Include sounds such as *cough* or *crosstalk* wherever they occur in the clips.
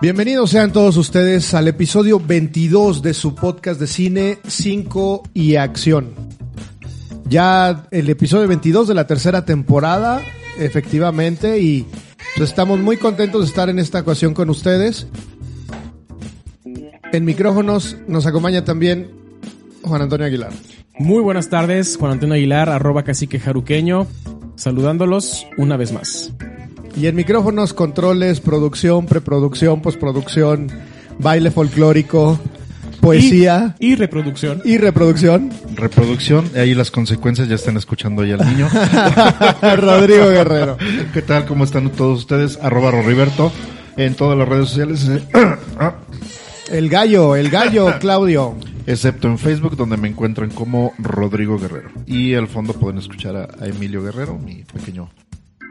Bienvenidos sean todos ustedes al episodio 22 de su podcast de cine 5 y acción. Ya el episodio 22 de la tercera temporada, efectivamente, y pues estamos muy contentos de estar en esta ocasión con ustedes. En micrófonos nos acompaña también Juan Antonio Aguilar. Muy buenas tardes, Juan Antonio Aguilar, arroba cacique jaruqueño, saludándolos una vez más. Y en micrófonos, controles, producción, preproducción, postproducción, baile folclórico, poesía Y, y reproducción. y, reproducción. Reproducción, ahí las consecuencias ya están escuchando ya al niño. *laughs* Rodrigo Guerrero. ¿Qué tal? ¿Cómo están todos ustedes? Arroba Roriberto en todas las redes sociales, *coughs* El gallo, el gallo, *coughs* Claudio. excepto en Facebook, donde me encuentran como Rodrigo Guerrero. Y al fondo pueden escuchar a, a Emilio Guerrero, mi pequeño,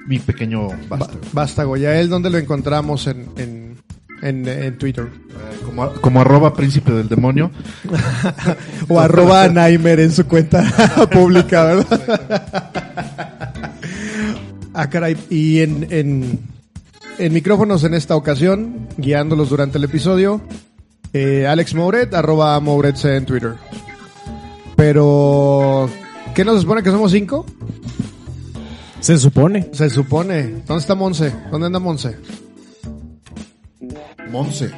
mi pequeño vástago. Vástago, él, ¿dónde lo encontramos en, en, en, en Twitter? Eh, como, como arroba príncipe del demonio. *laughs* O arroba Naimer en su cuenta *laughs* pública, ¿verdad? ah, caray. Y en, en, en micrófonos en esta ocasión, guiándolos durante el episodio, eh, Alex Mouret, arroba Mouret en Twitter. Pero, ¿qué nos supone que somos cinco? Se supone. Se supone. ¿Dónde está Monse? ¿Dónde anda Monse? Monse.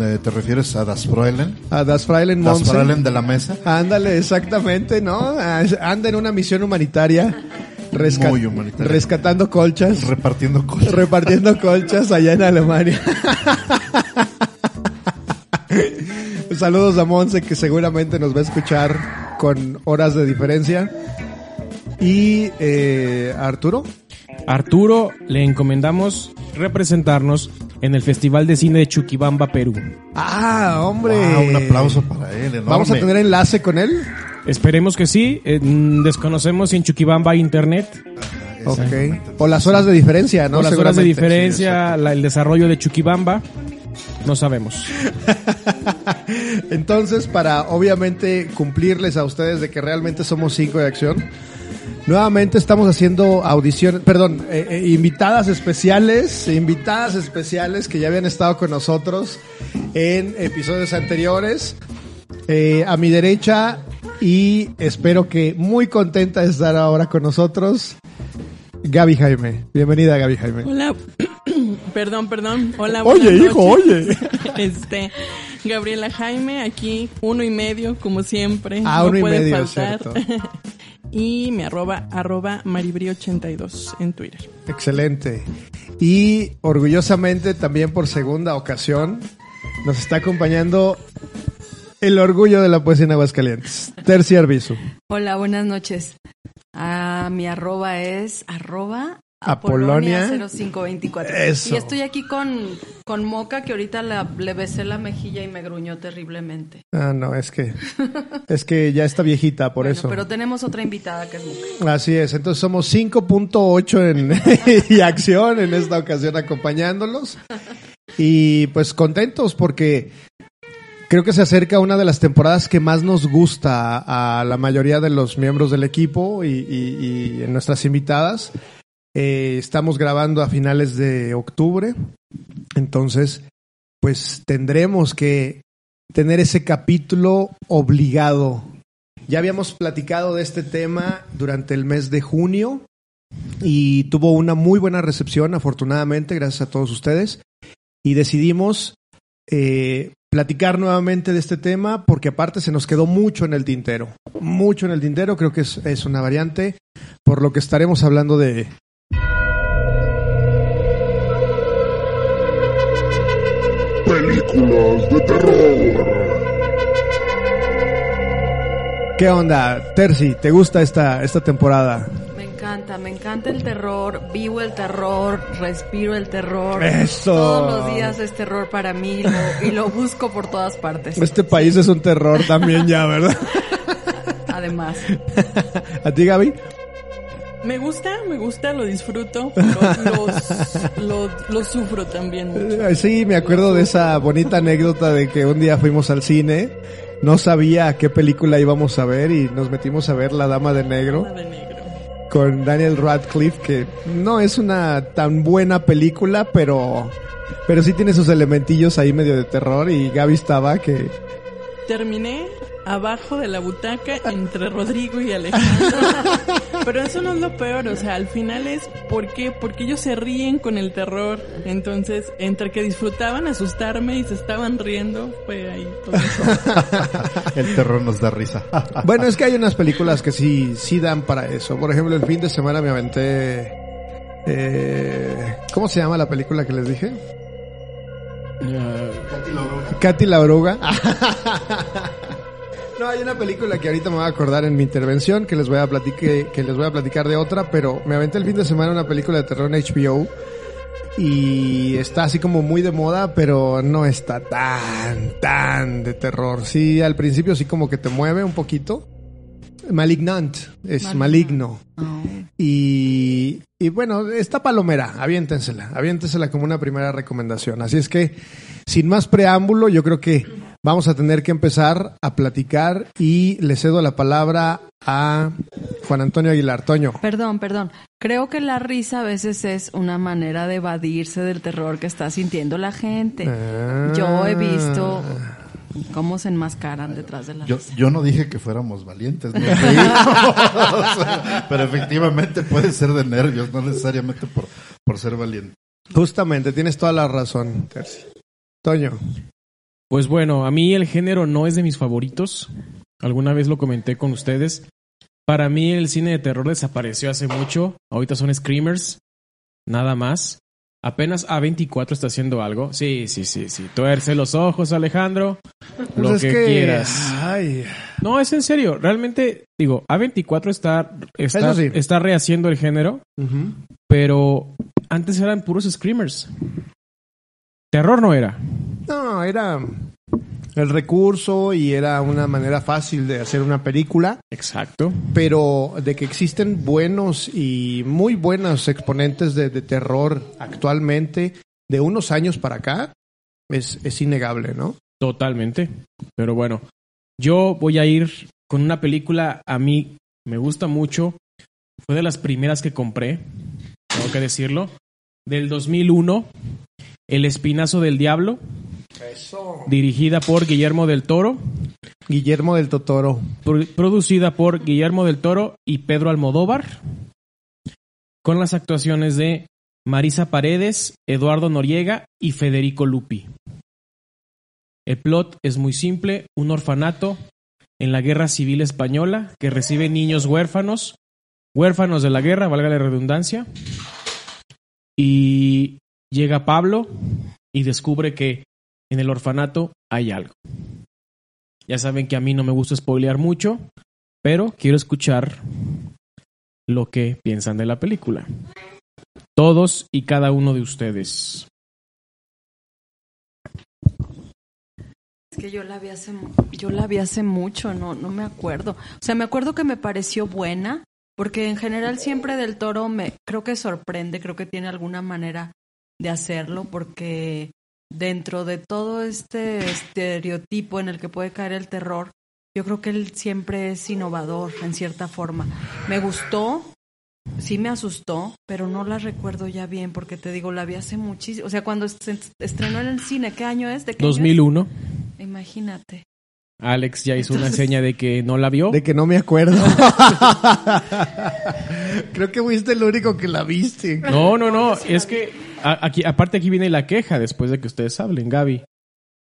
Eh, ¿Te refieres a Das Fräulein? A Das Freilen Das Monse. Fräulein de la mesa. Ándale, exactamente, ¿no? Ah, Anda en una misión humanitaria. Muy humanitaria. Rescatando colchas. Repartiendo cosas. repartiendo colchas allá en Alemania. *laughs* Saludos a Monse que seguramente nos va a escuchar con horas de diferencia. Y eh, Arturo. Arturo le encomendamos representarnos en el Festival de Cine de Chuquibamba, Perú. Ah, hombre. Wow, un aplauso para él. enorme. Vamos a tener enlace con él. Esperemos que sí. eh, mm, desconocemos si en Chuquibamba hay internet. Ok. O las horas de diferencia, ¿no? o las horas de diferencia, la- el desarrollo de Chuquibamba. No sabemos. *laughs* Entonces, para obviamente cumplirles a ustedes de que realmente somos cinco de acción, nuevamente estamos haciendo audiciones, perdón, eh, eh, invitadas especiales, invitadas especiales que ya habían estado con nosotros en episodios anteriores. Eh, a mi derecha y espero que muy contenta de estar ahora con nosotros, Gaby Jaime. Bienvenida, Gaby Jaime. Hola, *clears throat* perdón, perdón. Hola, Oye, hijo, oye. *laughs* Este, Gabriela Jaime, aquí uno y medio, como siempre. Ah, no uno y medio, faltar. cierto. *laughs* y mi arroba, arroba maribri82 en Twitter. Excelente. Y orgullosamente también por segunda ocasión nos está acompañando el orgullo de la poesía en Aguascalientes, Tercia Arbizu. Hola, buenas noches. Ah, mi arroba es arroba Apolonia. Apolonia 0524. Eso. Y estoy aquí con, con Moca que ahorita la- le besé la mejilla y me gruñó terriblemente. Ah, no, es que es que ya está viejita por Bueno, eso. Pero tenemos otra invitada que es Moca. Así es, entonces somos 5.8 en *laughs* y acción en esta ocasión acompañándolos. Y pues contentos porque creo que se acerca una de las temporadas que más nos gusta a, la mayoría de los miembros del equipo y, y- y en nuestras invitadas. Eh, estamos grabando a finales de octubre, entonces pues tendremos que tener ese capítulo obligado ya habíamos platicado de este tema durante el mes de junio y tuvo una muy buena recepción, afortunadamente, gracias a todos ustedes. Y decidimos eh, platicar nuevamente de este tema porque aparte se nos quedó mucho en el tintero. Mucho en el tintero, creo que es, es una variante, por lo que estaremos hablando de... Películas de terror. ¿Qué onda, Terzi? ¿Te gusta esta, esta temporada? Me encanta, me encanta el terror, vivo el terror, respiro el terror. Eso. Todos los días es terror para mí lo- y lo busco por todas partes. Este país es un terror también ya, ¿verdad? *laughs* Además, *laughs* ¿A ti, Gaby? Me gusta, me gusta, lo disfruto, los, *laughs* lo, lo sufro también mucho. Eh, Sí, me acuerdo de esa bonita anécdota de que un día fuimos al cine, no sabía qué película íbamos a ver y nos metimos a ver La Dama de Negro De negro. con Daniel Radcliffe, que no es una tan buena película, pero, pero sí tiene sus elementillos ahí medio de terror y Gaby estaba que... Terminé abajo de la butaca entre Rodrigo y Alejandro. *laughs* Pero eso no es lo peor, o sea, al final es ¿por qué? Porque ellos se ríen con el terror. Entonces, entre que disfrutaban asustarme y se estaban riendo, fue ahí todo eso. *laughs* El terror nos da risa. *laughs* Bueno, es que hay unas películas que sí, sí dan para eso. Por ejemplo, el fin de semana me aventé... Eh, ¿Cómo se llama la película que les dije? Katy la oruga. No, hay una película que ahorita me voy a acordar en mi intervención que les voy a platicar, que les voy a platicar de otra, pero me aventé el fin de semana una película de terror en HBO y está así como muy de moda, pero no está tan, tan de terror. Sí, al principio sí como que te mueve un poquito. Malignant, es maligno. Y, y bueno, está palomera, aviéntensela, aviéntensela como una primera recomendación. Así es que, sin más preámbulo, yo creo que vamos a tener que empezar a platicar y le cedo la palabra a Juan Antonio Aguilar. Toño. Perdón, perdón. Creo que la risa a veces es una manera de evadirse del terror que está sintiendo la gente. Yo he visto cómo se enmascaran detrás de la Yo, risa. yo no dije que fuéramos valientes, no *laughs* *laughs* pero efectivamente puede ser de nervios, no necesariamente por, por ser valiente. Justamente, tienes toda la razón, Terci. Toño. Pues bueno, a mí el género no es de mis favoritos. Alguna vez lo comenté con ustedes. Para mí el cine de terror desapareció hace mucho. Ahorita son screamers. Nada más. Apenas A24 está haciendo algo. Sí, sí, sí, sí. Tuerce los ojos, Alejandro. Lo Pues es que- quieras. Ay, No, es en serio. Realmente, digo, A24 está, está, Eso sí. está rehaciendo el género. Pero antes eran puros screamers. Terror no era. No, era el recurso y era una manera fácil de hacer una película, Exacto. pero de que existen buenos y muy buenos exponentes de, de terror actualmente, de unos años para acá, es, es innegable, ¿no? Totalmente. Pero bueno, yo voy a ir con una película a mí me gusta mucho. Fue de las primeras que compré, tengo que decirlo. Del 2001, El Espinazo del Diablo, dirigida por Guillermo del Toro, Guillermo del Totoro. pro- producida por Guillermo del Toro y Pedro Almodóvar, con las actuaciones de Marisa Paredes, Eduardo Noriega y Federico Lupi. El plot es muy simple, un orfanato en la Guerra Civil Española que recibe niños huérfanos, huérfanos de la guerra, valga la redundancia, y llega Pablo y descubre que en el orfanato hay algo. Ya saben que a mí no me gusta spoilear mucho, pero quiero escuchar lo que piensan de la película. Todos y cada uno de ustedes. Es que yo la vi hace, yo la vi hace mucho, no, no me acuerdo. O sea, me acuerdo que me pareció buena, porque en general siempre del toro me creo que sorprende, creo que tiene alguna manera de hacerlo, porque dentro de todo este estereotipo en el que puede caer el terror, yo creo que él siempre es innovador en cierta forma. Me gustó, sí me asustó, pero no la recuerdo ya bien, porque te digo, la vi hace muchísimo. O sea, cuando se estrenó en el cine, ¿qué año es? ¿De qué año es? 2001. Imagínate. Alex ya hizo una seña de que no la vio. De que no me acuerdo. *laughs* Creo que fuiste el único que la viste. No, no, no. Es que aquí, aparte aquí viene la queja después de que ustedes hablen, Gaby.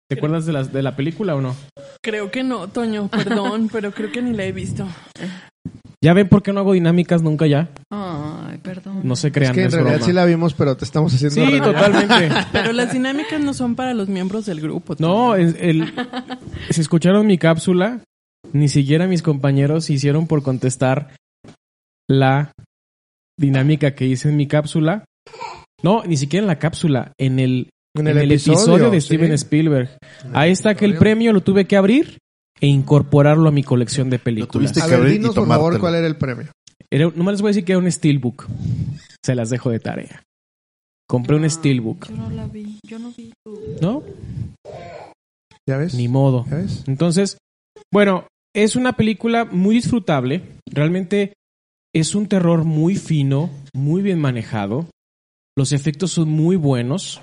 ¿Te acuerdas de la, de la película o no? Creo que no, Toño, *laughs* perdón, pero creo que ni la he visto. ¿Ya ven por qué no hago dinámicas nunca ya? Ay, perdón. No se Es crean, que en es realidad broma. sí la vimos, pero te estamos haciendo Sí, totalmente. *laughs* Pero las dinámicas no son para los miembros del grupo. No, Toño. es- el, *laughs* si escucharon mi cápsula, ni siquiera mis compañeros hicieron por contestar la dinámica que hice en mi cápsula. No, ni siquiera en la cápsula, en el, En en el el episodio, episodio, de sí. Steven Spielberg. Ahí está que el premio lo tuve que abrir e incorporarlo a mi colección de películas. tuviste A ver, dinos por favor cuál era el premio. Era, nomás les voy a decir que era un Steelbook. Se las dejo de tarea. Compré un Steelbook. Yo no la vi, yo no vi. ¿No? ¿Ya ves? Ni modo. ¿Ya ves? Entonces, bueno, es una película muy disfrutable. Realmente es un terror muy fino, muy bien manejado. Los efectos son muy buenos.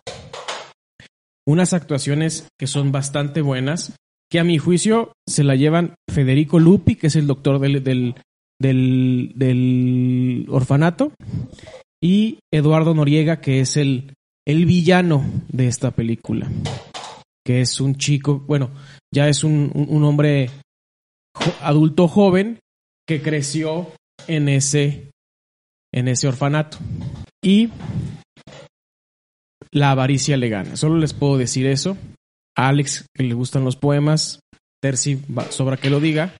Unas actuaciones que son bastante buenas, que a mi juicio se la llevan Federico Lupi, que es el doctor del, del, del, orfanato, y Eduardo Noriega, que es el, el villano de esta película, que es un chico, bueno, ya es un, un- hombre adulto joven que creció en ese, en ese orfanato. Y la avaricia le gana. Solo les puedo decir eso. A Alex, que le gustan los poemas, Terci, sobra que lo diga.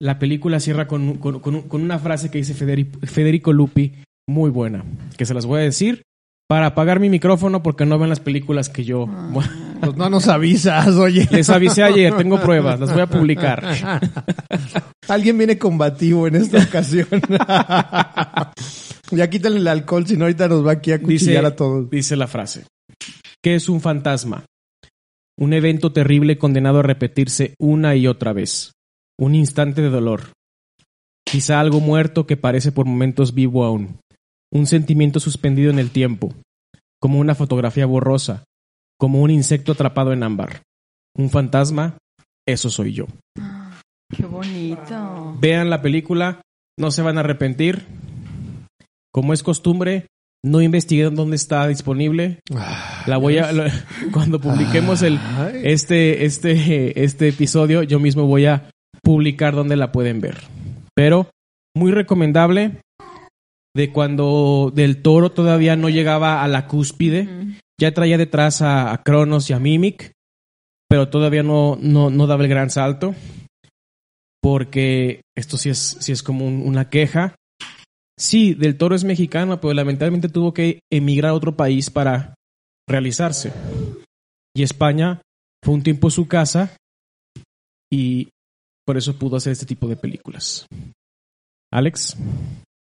La película cierra con, con- con- con una frase que dice Federi- Federico Lupi, muy buena, que se las voy a decir para apagar mi micrófono porque no ven las películas que yo... *laughs* Pues no nos avisas, oye. Les avisé ayer, tengo *laughs* pruebas, las voy a publicar. Alguien viene combativo en esta ocasión. *laughs* ya quítale el alcohol, si no ahorita nos va aquí a Dice, cuchillar a todos. dice la frase. ¿Qué es un fantasma? Un evento terrible condenado a repetirse una y otra vez. Un instante de dolor. Quizá algo muerto que parece por momentos vivo aún. Un sentimiento suspendido en el tiempo. Como una fotografía borrosa. Como un insecto atrapado en ámbar. Un fantasma, eso soy yo. Qué bonito. Vean la película, no se van a arrepentir. Como es costumbre, no investiguen dónde está disponible. La voy a *laughs* cuando publiquemos el este este este episodio, yo mismo voy a publicar dónde la pueden ver. Pero muy recomendable de cuando del Toro todavía no llegaba a la cúspide, Mm. ya traía detrás a, a Cronos y a Mimic, pero todavía no, no, no daba el gran salto. Porque esto sí es, sí es como un- una queja. Sí, Del Toro es mexicano, pero lamentablemente tuvo que emigrar a otro país para realizarse. Y España fue un tiempo su casa y por eso pudo hacer este tipo de películas. Alex,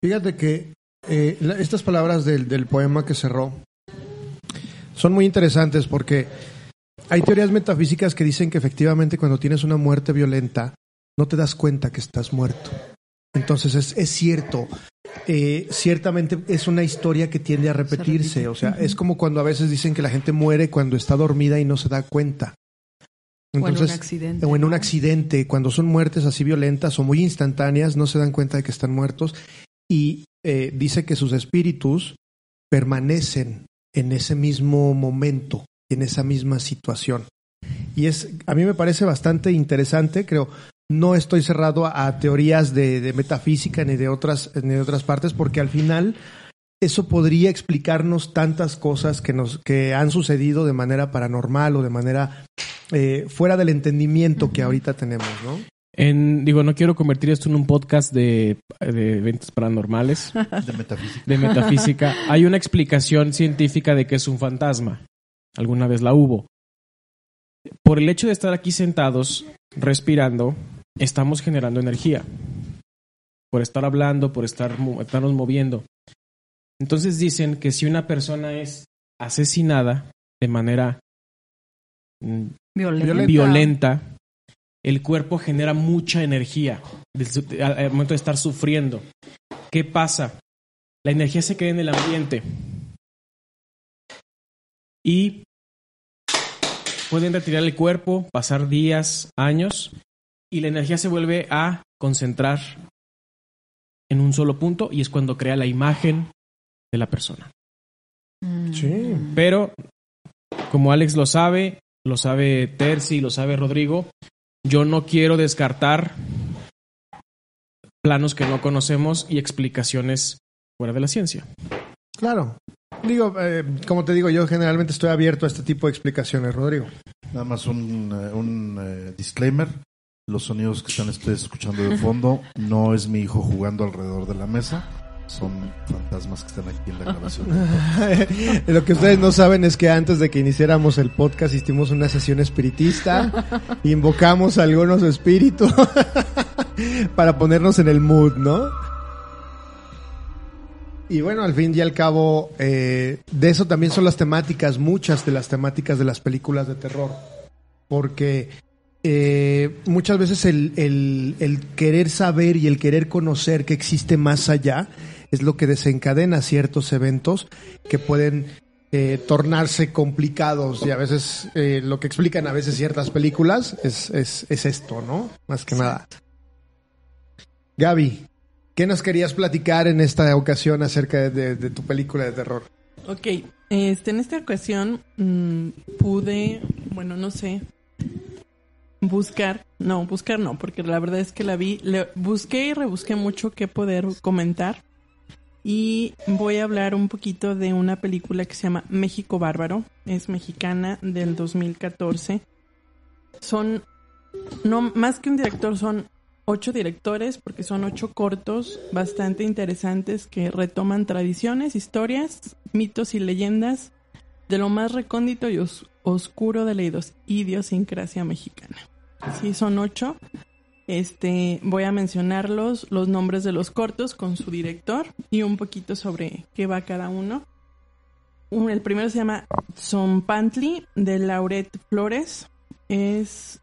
Fíjate que eh, la- estas palabras del, del poema que cerró son muy interesantes porque hay teorías metafísicas que dicen que efectivamente cuando tienes una muerte violenta no te das cuenta que estás muerto. Entonces es, es cierto, eh, ciertamente es una historia que tiende a repetirse, o sea, es como cuando a veces dicen que la gente muere cuando está dormida y no se da cuenta. o en un Entonces, accidente. o en un accidente, cuando son muertes así violentas o muy instantáneas, no se dan cuenta de que están muertos. Y eh, dice que sus espíritus permanecen en ese mismo momento, en esa misma situación. Y es, a mí me parece bastante interesante, creo. No estoy cerrado a, a teorías de, de metafísica ni de otras, ni de otras partes, porque al final eso podría explicarnos tantas cosas que nos, que han sucedido de manera paranormal o de manera eh, fuera del entendimiento que ahorita tenemos, ¿no? en, digo, no quiero convertir esto en un podcast de, de eventos paranormales, *laughs* de metafísica. de metafísica. Hay una explicación científica de que es un fantasma. Alguna vez la hubo. Por el hecho de estar aquí sentados, respirando, estamos generando energía. Por estar hablando, por estar, estarnos moviendo. Entonces dicen que si una persona es asesinada de manera mm, Violenta. violenta, el cuerpo genera mucha energía al momento de estar sufriendo. ¿Qué pasa? La energía se queda en el ambiente y pueden retirar el cuerpo, pasar días, años y la energía se vuelve a concentrar en un solo punto y es cuando crea la imagen de la persona. Mm. Sí. Pero, como Alex lo sabe, lo sabe Terzi, lo sabe Rodrigo, yo no quiero descartar planos que no conocemos y explicaciones fuera de la ciencia. Claro. Digo, eh, como te digo, yo generalmente estoy abierto a este tipo de explicaciones, Rodrigo. Nada más un, eh, un eh, disclaimer. Los sonidos que están ustedes escuchando de fondo no es mi hijo jugando alrededor de la mesa. Son fantasmas que están aquí en la grabación. *laughs* Lo que ustedes no saben es que antes de que iniciáramos el podcast hicimos una sesión espiritista, invocamos a algunos espíritus *laughs* para ponernos en el mood, ¿no? Y bueno, al fin y al cabo, eh, de eso también son las temáticas, muchas de las temáticas de las películas de terror. Porque eh, muchas veces el, el- querer saber y el querer conocer que existe más allá es lo que desencadena ciertos eventos que pueden eh, tornarse complicados y a veces eh, lo que explican a veces ciertas películas es, es, es esto, ¿no? Más que nada. Gaby, ¿qué nos querías platicar en esta ocasión acerca de tu película de terror? Ok, este, en esta ocasión mm, pude, bueno, no sé, buscar, no, buscar no, porque la verdad es que la vi, le, busqué y rebusqué mucho qué poder comentar y voy a hablar un poquito de una película que se llama México Bárbaro, es mexicana del 2014. Son, no, más que un director, son ocho directores porque son ocho cortos bastante interesantes que retoman tradiciones, historias, mitos y leyendas de lo más recóndito y os- oscuro de la idiosincrasia mexicana. Sí, son ocho. Este, voy a mencionarlos, los nombres de los cortos con su director y un poquito sobre qué va cada uno. Un- el primero se llama Zompantli de Lauret Flores. Es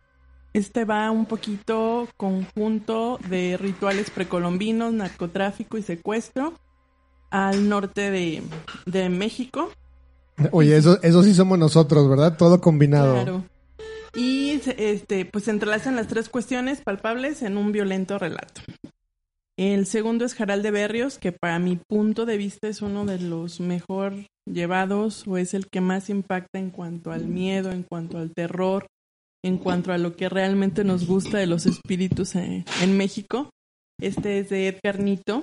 este va un poquito conjunto de rituales precolombinos, narcotráfico y secuestro al norte de, de México. Oye, eso, eso sí somos nosotros, ¿verdad? Todo combinado. Claro. Y este, pues se entrelazan las tres cuestiones palpables en un violento relato. El segundo es Jaral de Berrios, que para mi punto de vista es uno de los mejor llevados o es el que más impacta en cuanto al miedo, en cuanto al terror, en cuanto a lo que realmente nos gusta de los espíritus eh, en México. Este es de Edgar Nito.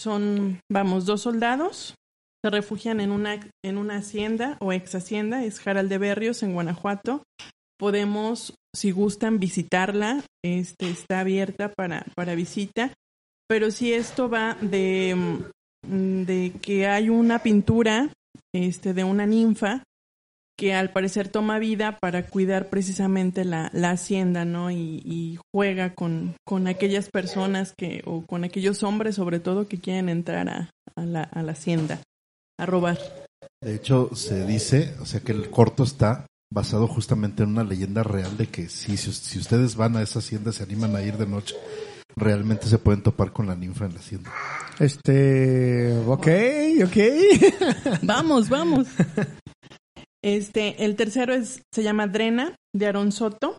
Son, vamos, dos soldados. Se refugian en una, en una hacienda o ex hacienda, es Jaral de Berrios en Guanajuato. Podemos, si gustan, visitarla. Este, está abierta para, para visita. Pero si esto va de, mm, de que hay una pintura este, de una ninfa que al parecer toma vida para cuidar precisamente la, la hacienda, ¿no? Y, juega con, con aquellas personas que, o con aquellos hombres sobre todo que quieren entrar a la, a la hacienda a robar. De hecho, se dice, o sea, que el corto está basado justamente en una leyenda real de que si, si ustedes van a esa hacienda, se animan a ir de noche, realmente se pueden topar con la ninfa en la hacienda. Este, ok, ok. *laughs* Vamos, vamos. Este, el tercero es, se llama Drena, de Aaron Soto.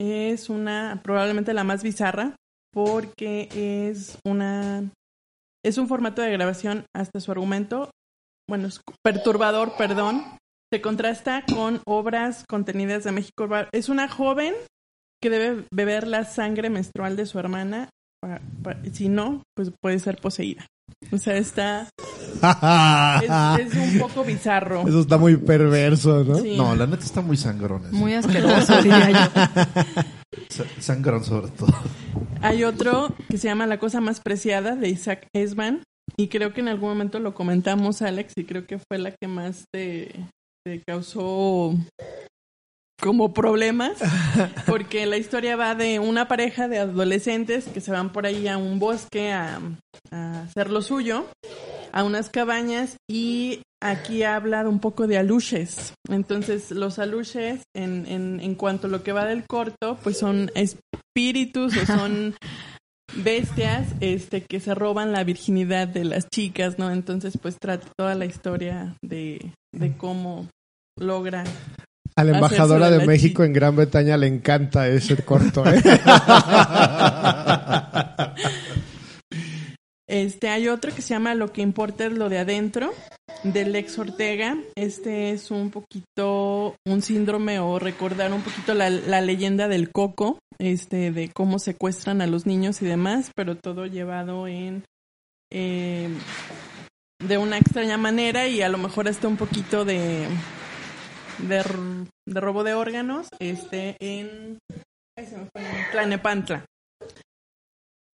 Es una, probablemente la más bizarra, porque es una, es un formato de grabación hasta su argumento, bueno, es perturbador, perdón. Se contrasta con obras contenidas de México. Es una joven que debe beber la sangre menstrual de su hermana. pa- pa- si no, pues puede ser poseída. O sea, está, es, es un *laughs* poco bizarro. Eso está muy perverso, ¿no? Sí. No, la neta está muy sangrón. ese. Muy asqueroso, diría yo. Sa- Sangrón sobre todo. Hay otro que se llama La cosa más preciada de Isaac Esban y creo que en algún momento lo comentamos Alex y creo que fue la que más te, te causó como problemas *laughs* porque la historia va de una pareja de adolescentes que se van por ahí a un bosque a, a hacer lo suyo a unas cabañas y aquí habla un poco de aluches. Entonces, los aluches, en, en, en cuanto a lo que va del corto, pues son espíritus o son *laughs* bestias este, que se roban la virginidad de las chicas, ¿no? Entonces, pues trata toda la historia de, de cómo logra. A la embajadora de la México en Gran Bretaña le encanta ese corto, ¿eh? *laughs* Este, hay otro que se llama Lo que importa es lo de adentro, del ex Ortega. Este es un poquito un síndrome o recordar un poquito la, leyenda del coco, este, de cómo secuestran a los niños y demás, pero todo llevado en eh, de una extraña manera y a lo mejor hasta un poquito de de, robo de órganos, este, en ay.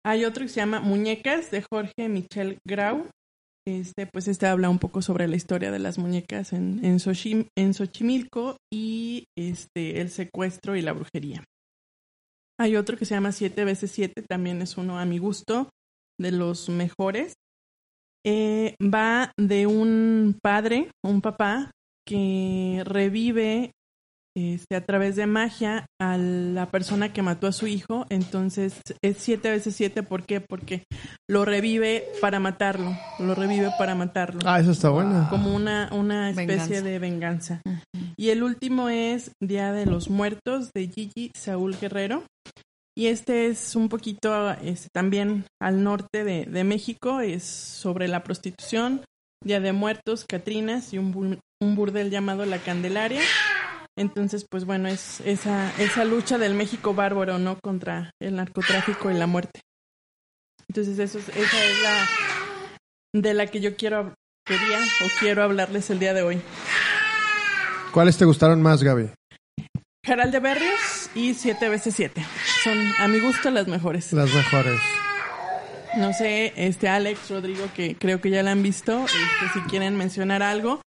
Hay otro que se llama Muñecas de Jorge Michel Grau. Este, pues este habla un poco sobre la historia de las muñecas en, en, en Xochimilco y este, el secuestro y la brujería. Hay otro que se llama 7 veces 7 también es uno a mi gusto, de los mejores. Eh, va de un padre, un papá, que revive este, a través de magia a la persona que mató a su hijo. Entonces es siete veces siete. ¿Por qué? Porque lo revive para matarlo. Lo revive para matarlo. Ah, eso está bueno. Como una, una especie Venganza. de venganza. Y el último es Día de los Muertos de Gigi Saúl Guerrero. Y este es un poquito este, también al norte de, de México, es sobre la prostitución, Día de Muertos, Catrinas y un, bu- un burdel llamado La Candelaria. Entonces, pues bueno, es esa, esa lucha del México bárbaro, ¿no? Contra el narcotráfico y la muerte. Entonces, eso es- esa es la de la que yo quiero, quería o quiero hablarles el día de hoy. ¿Cuáles te gustaron más, Gaby? Gerald de Berrios y 7 veces 7 Son, a mi gusto, las mejores. Las mejores. No sé, este Alex, Rodrigo, que creo que ya la han visto, este, si quieren mencionar algo.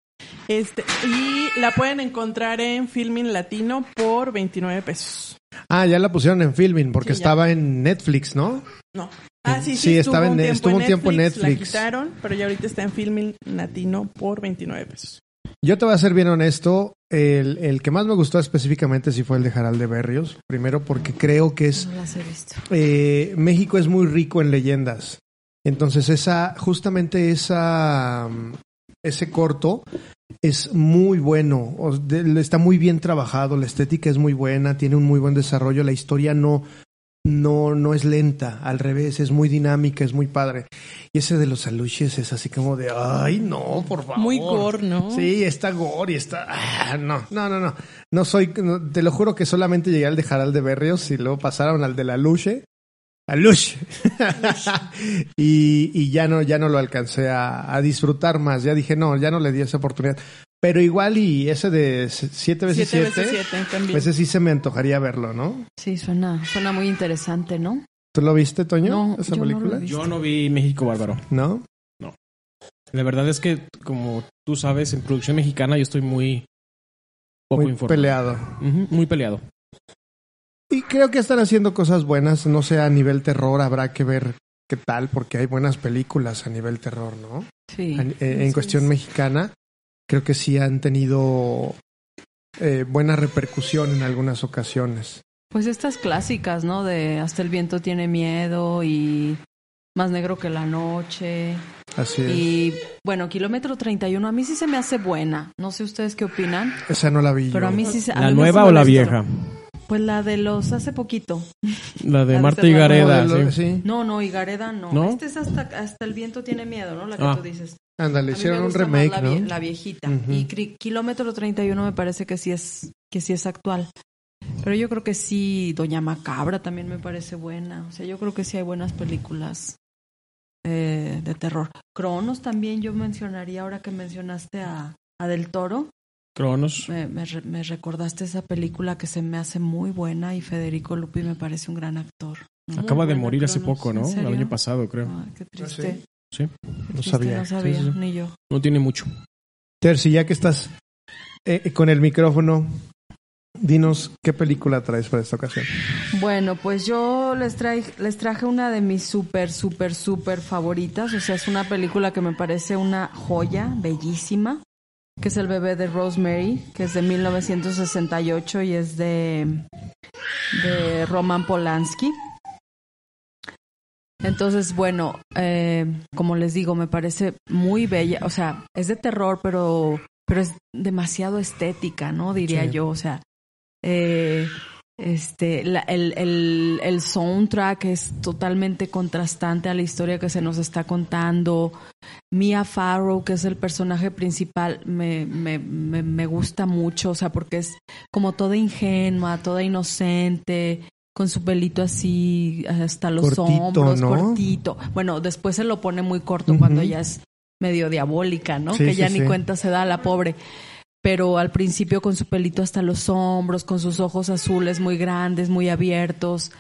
Este, y la pueden encontrar en Filming Latino por 29 pesos. Ah, ya la pusieron en filming porque Sí, estaba en Netflix, ¿no? No. Ah, sí, sí, Sí, estaba en- un tiempo estuvo un tiempo en La Netflix. quitaron, pero ya ahorita está en Filming Latino por 29 pesos. Yo te voy a ser bien honesto. El, el que más me gustó específicamente sí fue el de Jaral de Berrios. Primero porque creo que es No las he visto. eh, México es muy rico en leyendas. Entonces, esa, justamente esa, mm, ese corto es muy bueno. Está muy bien trabajado, la estética es muy buena, tiene un muy buen desarrollo, la historia no, no, no es lenta, al revés, es muy dinámica, es muy padre. Y ese de los aluches es así como de, ay, no, por favor. Muy gore, ¿no? Sí, está gore y está. ah, no, no, no, no. No soy. no, te lo juro que solamente llegué al de Harald de Berrios y luego pasaron al de la Luche. A Luche. *laughs* y, y ya no, ya no lo alcancé a, a disfrutar más. Ya dije, no, ya no le di esa oportunidad. Pero igual y ese de 7 veces 7 7, veces 7 también. ese sí se me antojaría verlo, ¿no? Sí, suena, suena muy interesante, ¿no? ¿Tú lo viste, Toño? No, esa yo no película? vi. Yo no vi México Bárbaro. ¿No? La verdad es que, como tú sabes, en producción mexicana yo estoy muy poco Muy informado. peleado. Muy peleado. Y creo que están haciendo cosas buenas, no sé, a nivel terror habrá que ver qué tal, porque hay buenas películas a nivel terror, ¿no? Sí. En, en Así cuestión es. mexicana, creo que sí han tenido eh, buena repercusión en algunas ocasiones. Pues estas clásicas, ¿no? De Hasta el viento tiene miedo y Más negro que la noche. Así es. Y bueno, Kilómetro 31 a mí sí se me hace buena. No sé ustedes qué opinan, Esa no la vi pero yo. a mí sí se... ¿La no nueva se o la vieja? Pues la de los hace poquito. La de La Marta Serrano. Higareda. Modelo, sí. sí. No, no, Higareda no. ¿No? Este es hasta, hasta el viento tiene miedo, ¿no? La que Ah. tú dices. Ándale, hicieron un remake, la, ¿no? la viejita. Ujú. Y Kilómetro 31 me parece que sí es que sí es actual. Pero yo creo que sí, Doña Macabra también me parece buena. O sea, yo creo que sí hay buenas películas eh, de terror. Cronos también yo mencionaría ahora que mencionaste a, a Del Toro. Cronos. Me, me re- me recordaste esa película que se me hace muy buena y Federico Lupi me parece un gran actor. Acaba de morir hace poco, ¿En ¿no? El año pasado, creo. Ay, qué triste. Sí. Qué No triste, sabía. No sabía, Sí, sí, sí. ni yo. No tiene mucho. Terci, ya que estás eh, con el micrófono, dinos qué película traes para esta ocasión. Bueno, pues yo les, traje les traje una de mis súper, súper, súper favoritas. O sea, es una película que me parece una joya, bellísima, que es El bebé de Rosemary, que es de 1968 y es de, de Roman Polanski. Entonces, bueno, eh, como les digo, me parece muy bella. O sea, es de terror, pero, pero es demasiado estética, ¿no? Diría Sí. yo. O sea, eh, este, la- el, el, el soundtrack es totalmente contrastante a la historia que se nos está contando. Mia Farrow, que es el personaje principal, me, me, me, me gusta mucho, o sea, porque es como toda ingenua, toda inocente, con su pelito así hasta los Cortito, hombros, ¿no? cortito. Bueno, después se lo pone muy corto cuando ya es medio diabólica, ¿no? Sí, que sí, ya ni sí. cuenta se da la pobre pero al principio con su pelito hasta los hombros, con sus ojos azules muy grandes, muy abiertos.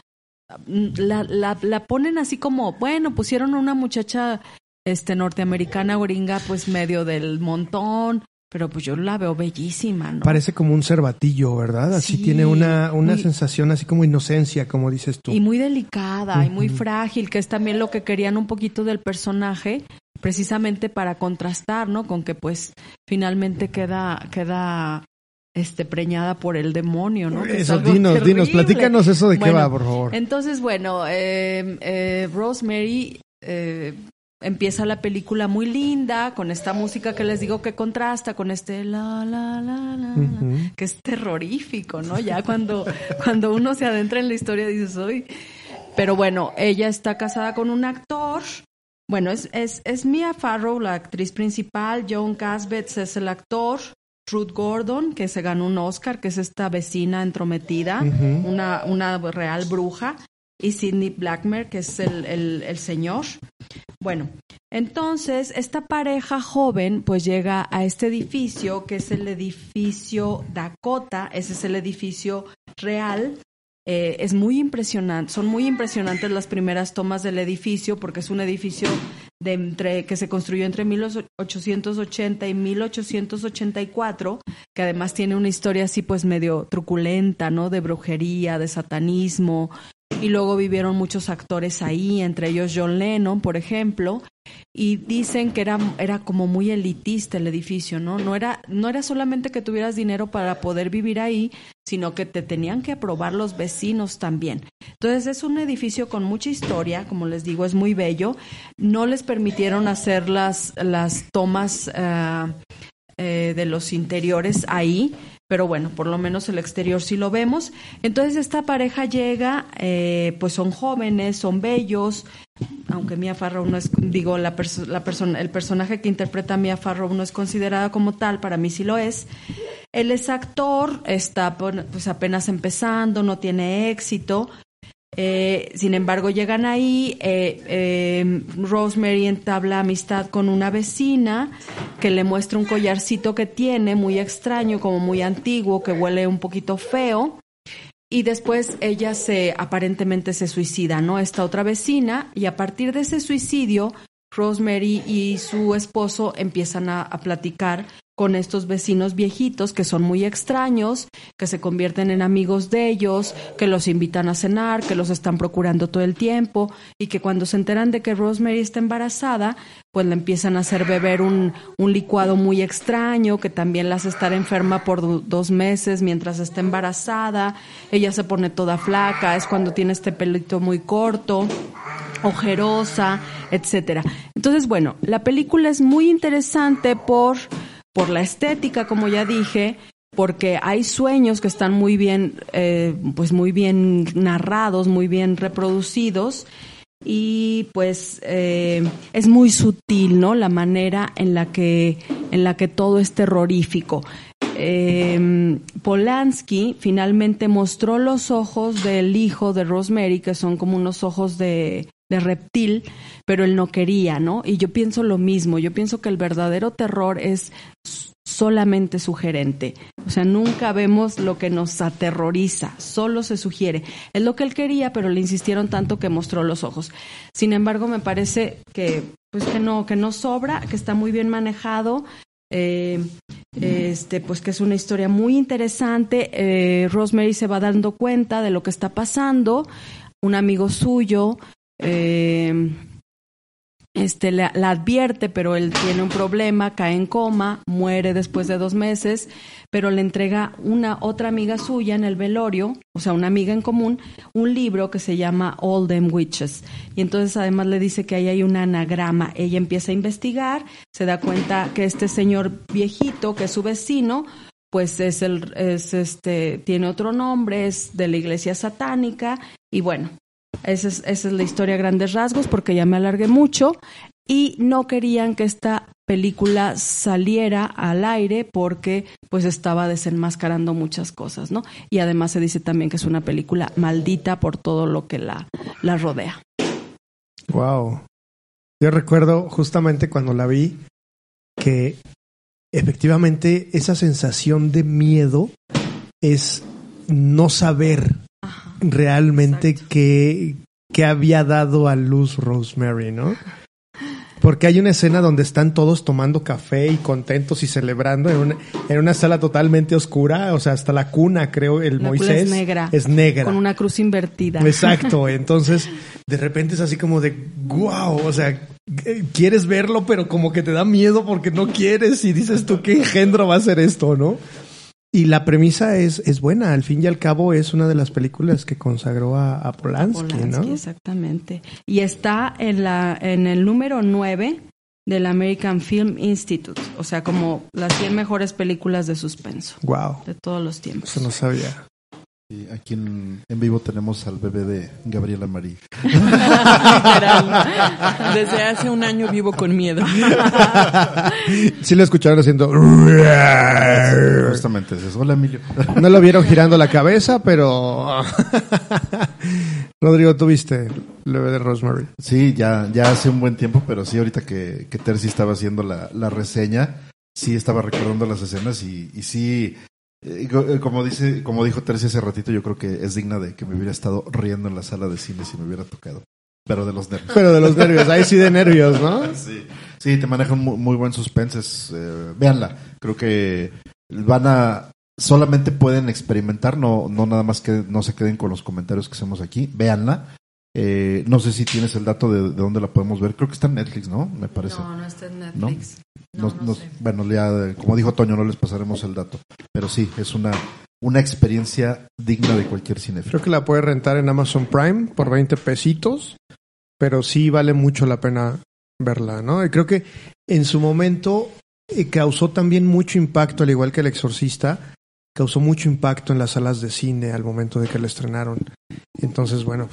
La, la, la ponen así como, bueno, pusieron a una muchacha este norteamericana gringa pues medio del montón, pero pues yo la veo bellísima, ¿no? Parece como un cervatillo, ¿verdad? Así Sí, tiene una, una muy- sensación así como inocencia, como dices tú. Y muy delicada y muy frágil, que es también lo que querían un poquito del personaje, precisamente para contrastar, ¿no? Con que pues finalmente queda, queda este preñada por el demonio, ¿no? Que es Eso, algo dinos, dinos, platícanos eso de qué va, por favor. Entonces, bueno, eh, eh, Rosemary eh, empieza la película muy linda, con esta música que les digo que contrasta con este la, la, la, la, que es terrorífico, ¿no? Ya cuando, *laughs* cuando uno se adentra en la historia dices, uy. Pero bueno, ella está casada con un actor. Bueno, es, es, es Mia Farrow, la actriz principal. John Cassavetes es el actor. Ruth Gordon, que se ganó un Oscar, que es esta vecina entrometida, una, una real bruja. Y Sidney Blackmer, que es el, el, el señor. Bueno, entonces esta pareja joven pues llega a este edificio que es el edificio Dakota, ese es el edificio real. Eh, es muy impresionante, son muy impresionantes las primeras tomas del edificio porque es un edificio de entre, que se construyó entre 1880 y 1884, que además tiene una historia así pues medio truculenta, ¿no? De brujería, de satanismo, y luego vivieron muchos actores ahí, entre ellos John Lennon, por ejemplo, y dicen que era, era como muy elitista el edificio, ¿no? No era, no era solamente que tuvieras dinero para poder vivir ahí, sino que te tenían que aprobar los vecinos también. Entonces es un edificio con mucha historia, como les digo, es muy bello. No les permitieron hacer las, las tomas ah, eh, de los interiores ahí, pero bueno, por lo menos el exterior sí lo vemos. Entonces esta pareja llega, eh, pues son jóvenes, son bellos, aunque Mia Farrow no es, digo, la, perso- la persona, el personaje que interpreta Mia Farrow no es considerada como tal, para mí sí lo es. Él es actor, está pues apenas empezando, no tiene éxito. Eh, sin embargo, llegan ahí, eh, eh, Rosemary entabla amistad con una vecina que le muestra un collarcito que tiene, muy extraño, como muy antiguo, que huele un poquito feo. Y después ella se aparentemente se suicida, ¿no? Esta otra vecina, y a partir de ese suicidio, Rosemary y su esposo empiezan a, a platicar con estos vecinos viejitos que son muy extraños, que se convierten en amigos de ellos, que los invitan a cenar, que los están procurando todo el tiempo y que cuando se enteran de que Rosemary está embarazada, pues le empiezan a hacer beber un, un licuado muy extraño que también la hace estar enferma por do- dos meses mientras está embarazada. Ella se pone toda flaca, es cuando tiene este pelito muy corto ojerosa, etcétera. Entonces, bueno, la película es muy interesante por, por la estética, como ya dije, porque hay sueños que están muy bien, eh, pues muy bien narrados, muy bien reproducidos. Y pues eh, es muy sutil, ¿no? La manera en la que, en la que todo es terrorífico. Eh, Polanski finalmente mostró los ojos del hijo de Rosemary, que son como unos ojos de, de reptil, pero él no quería, ¿no? Y yo pienso lo mismo, yo pienso que el verdadero terror es solamente sugerente. O sea, nunca vemos lo que nos aterroriza, solo se sugiere. Es lo que él quería, pero le insistieron tanto que mostró los ojos. Sin embargo, me parece que pues que no que no sobra, que está muy bien manejado. eh, este, pues que es una historia muy interesante. Eh, Rosemary se va dando cuenta de lo que está pasando. Un amigo suyo eh, este, la, advierte, pero él tiene un problema, cae en coma, muere después de dos meses, pero le entrega una otra amiga suya en el velorio, o sea, una amiga en común, un libro que se llama All Them Witches. Y entonces además le dice que ahí hay un anagrama. Ella empieza a investigar, se da cuenta que este señor viejito, que es su vecino, pues es el, es este, tiene otro nombre, es de la iglesia satánica, y bueno, esa es, esa es la historia a grandes rasgos porque ya me alargué mucho y no querían que esta película saliera al aire porque pues estaba desenmascarando muchas cosas, ¿no? Y además se dice también que es una película maldita por todo lo que la, la rodea. Wow. Yo recuerdo justamente cuando la vi que efectivamente esa sensación de miedo es no saber. Realmente qué, qué había dado a luz Rosemary, ¿no? Porque hay una escena donde están todos tomando café y contentos y celebrando en una, en una sala totalmente oscura, o sea, hasta la cuna, creo, el La Moisés es negra. es negra. Con una cruz invertida. Exacto, *laughs* entonces de repente es así como de wow, o sea, quieres verlo, pero como que te da miedo porque no quieres y dices tú qué engendro va a ser esto, ¿no? Y la premisa es, es buena, al fin y al cabo es una de las películas que consagró a, a Polanski, Polanski, ¿no? exactamente. Y está en, la, en el número 9 del American Film Institute, o sea, como las 100 mejores películas de suspenso Wow, de todos los tiempos. eso no sabía. Aquí en, en vivo tenemos al bebé de Gabriela Marí. *laughs* Literal. Desde hace un año vivo con miedo. *laughs* Sí lo escucharon haciendo... Justamente dices, hola Emilio. *laughs* No lo vieron girando la cabeza, pero... Rodrigo, ¿tú viste el bebé de Rosemary? Sí, ya, ya hace un buen tiempo, pero sí, ahorita que, que Terzi estaba haciendo la, la reseña, sí estaba recordando las escenas y, y sí, como dice, como dijo Terzi hace ratito, yo creo que es digna de que me hubiera estado riendo en la sala de cine si me hubiera tocado. Pero de los nervios. Pero de los nervios, ahí sí de nervios, ¿no? *laughs* Sí, sí, te manejan muy, muy buen suspense. es, eh, véanla, creo que van a solamente pueden experimentar, no, no nada más que no se queden con los comentarios que hacemos aquí. Véanla. Eh, no sé si tienes el dato de, de dónde la podemos ver. Creo que está en Netflix, ¿no? Me parece. No, no está en Netflix. No, Nos- no nos- sé. bueno, ya, eh, como dijo Toño, no les pasaremos el dato. Pero sí, es una, una experiencia digna de cualquier cinéfilo. Creo que la puedes rentar en Amazon Prime por 20 pesitos, pero sí vale mucho la pena verla, ¿no? Y creo que en su momento eh, causó también mucho impacto, al igual que El Exorcista, causó mucho impacto en las salas de cine al momento de que la estrenaron. Entonces, bueno,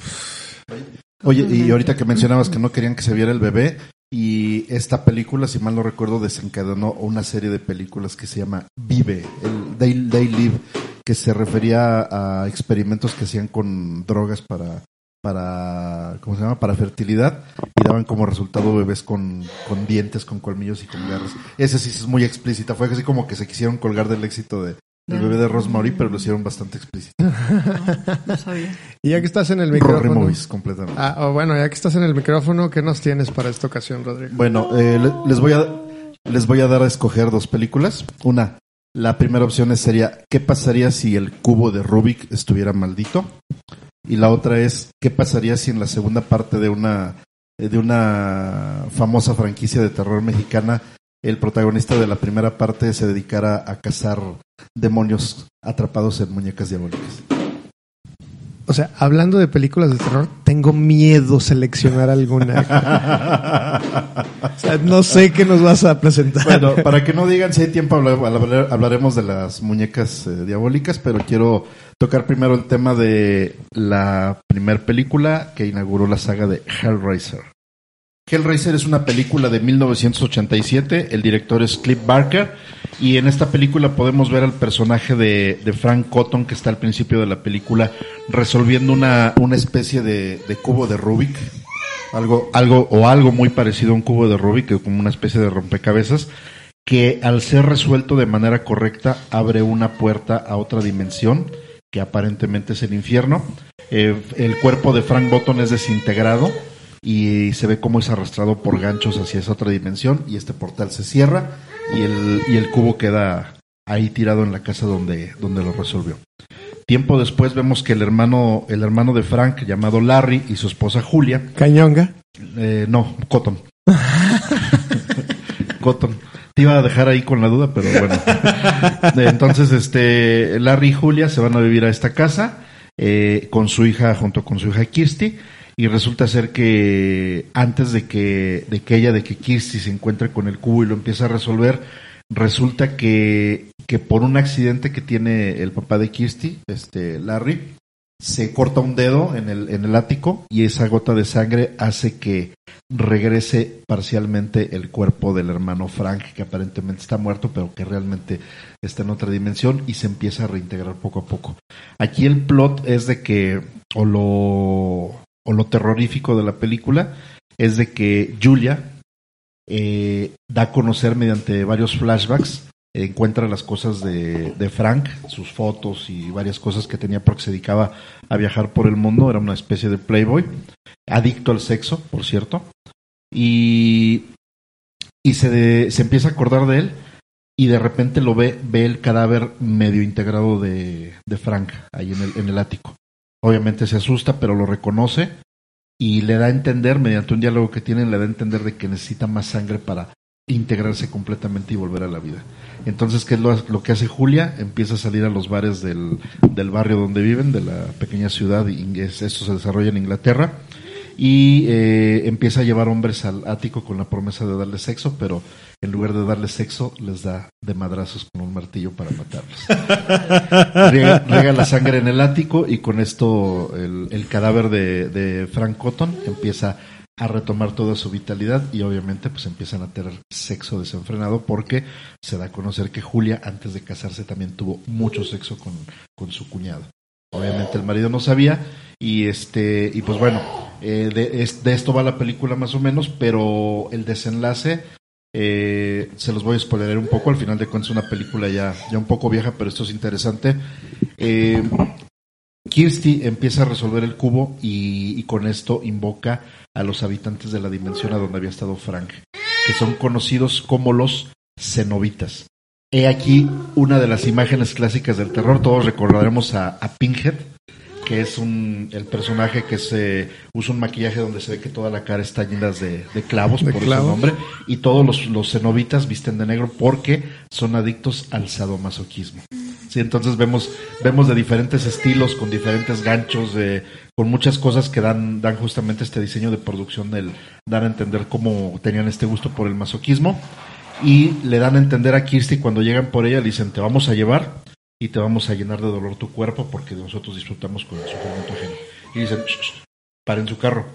Oye, y ahorita que mencionabas que no querían que se viera el bebé, y esta película, si mal no recuerdo, desencadenó una serie de películas que se llama Vive, el They, Live, que se refería a experimentos que hacían con drogas para, para, ¿cómo se llama? Para fertilidad, y daban como resultado bebés con, con dientes, con colmillos y con garras. Ese sí es muy explícita, fue así como que se quisieron colgar del éxito de, del bebé de Rosemary, pero lo hicieron bastante explícito. *laughs* No sabía. y ya que estás en el Rory micrófono... Movies, completamente. Ah, oh, bueno, ya que estás en el micrófono, ¿qué nos tienes para esta ocasión, Rodrigo? Bueno, eh, le- les voy a les voy a dar a escoger dos películas. Una, la primera opción es- sería ¿qué pasaría si el cubo de Rubik estuviera maldito? Y la otra es ¿qué pasaría si en la segunda parte de una eh, de una famosa franquicia de terror mexicana el protagonista de la primera parte se dedicara a cazar demonios atrapados en muñecas diabólicas? O sea, hablando de películas de terror, tengo miedo seleccionar alguna. *laughs* o sea, no sé qué nos vas a presentar. Bueno, para que no digan si hay tiempo, habla- habla- hablaremos de las muñecas eh, diabólicas, pero quiero tocar primero el tema de la primer película que inauguró la saga de Hellraiser. Hellraiser es una película de 1987, el director es Cliff Barker, y en esta película podemos ver al personaje de, Frank Cotton, que está al principio de la película, resolviendo una, una especie de, de cubo de Rubik, algo, algo, o algo muy parecido a un cubo de Rubik, como una especie de rompecabezas, que al ser resuelto de manera correcta abre una puerta a otra dimensión, que aparentemente es el infierno. Eh, el cuerpo de Frank Botton es desintegrado y se ve cómo es arrastrado por ganchos hacia esa otra dimensión y este portal se cierra y el, y el cubo queda ahí tirado en la casa donde, donde lo resolvió. Tiempo después vemos que el hermano, el hermano de Frank, llamado Larry, y su esposa Julia, Cañonga. eh, no, Cotton. *laughs* Cotton. Te iba a dejar ahí con la duda, pero bueno. *laughs* Entonces, este, Larry y Julia se van a vivir a esta casa eh, con su hija, junto con su hija Kirsty. Y resulta ser que antes de que, de que ella, de que Kirsty se encuentre con el cubo y lo empiece a resolver, resulta que, que por un accidente que tiene el papá de Kirsty, este, Larry, se corta un dedo en el, en el ático y esa gota de sangre hace que regrese parcialmente el cuerpo del hermano Frank, que aparentemente está muerto, pero que realmente está en otra dimensión y se empieza a reintegrar poco a poco. Aquí el plot es de que, o lo, o lo terrorífico de la película, es de que Julia eh, da a conocer mediante varios flashbacks encuentra las cosas de, Frank, sus fotos y varias cosas que tenía porque se dedicaba a viajar por el mundo, era una especie de playboy, adicto al sexo, por cierto, y, y se, de, se empieza a acordar de él y de repente lo ve, ve el cadáver medio integrado de, de Frank ahí en el, en el ático. Obviamente se asusta, pero lo reconoce y le da a entender, mediante un diálogo que tienen, le da a entender de que necesita más sangre para integrarse completamente y volver a la vida. Entonces, ¿qué es lo, lo que hace Julia? Empieza a salir a los bares del, del barrio donde viven, de la pequeña ciudad, y es- esto se desarrolla en Inglaterra, y eh, empieza a llevar hombres al ático con la promesa de darles sexo, pero en lugar de darles sexo, les da de madrazos con un martillo para matarlos. *laughs* riega, riega la sangre en el ático y con esto el, el cadáver de, de Frank Cotton empieza a retomar toda su vitalidad y obviamente pues empiezan a tener sexo desenfrenado porque se da a conocer que Julia antes de casarse también tuvo mucho sexo con, con su cuñado. Obviamente el marido no sabía y este y pues bueno eh, de, es- de esto va la película más o menos, pero el desenlace eh, se los voy a spoiler un poco. Al final de cuentas, una película ya, ya un poco vieja, pero esto es interesante. Eh, Kirsty empieza a resolver el cubo y, y con esto invoca a los habitantes de la dimensión a donde había estado Frank, que son conocidos como los cenobitas. He aquí una de las imágenes clásicas del terror. Todos recordaremos a, a Pinhead, que es un, el personaje que se usa un maquillaje donde se ve que toda la cara está llena de, de clavos, De por clavos. su nombre, y todos los, los cenobitas visten de negro porque son adictos al sadomasoquismo. Sí, entonces vemos, vemos de diferentes estilos, con diferentes ganchos, de, con muchas cosas que dan, dan justamente este diseño de producción del dar a entender cómo tenían este gusto por el masoquismo. Y le dan a entender a Kirsty cuando llegan por ella, le dicen, te vamos a llevar y te vamos a llenar de dolor tu cuerpo porque nosotros disfrutamos con el sufrimiento ajeno. Y dicen, "Shh, shh, paren su carro.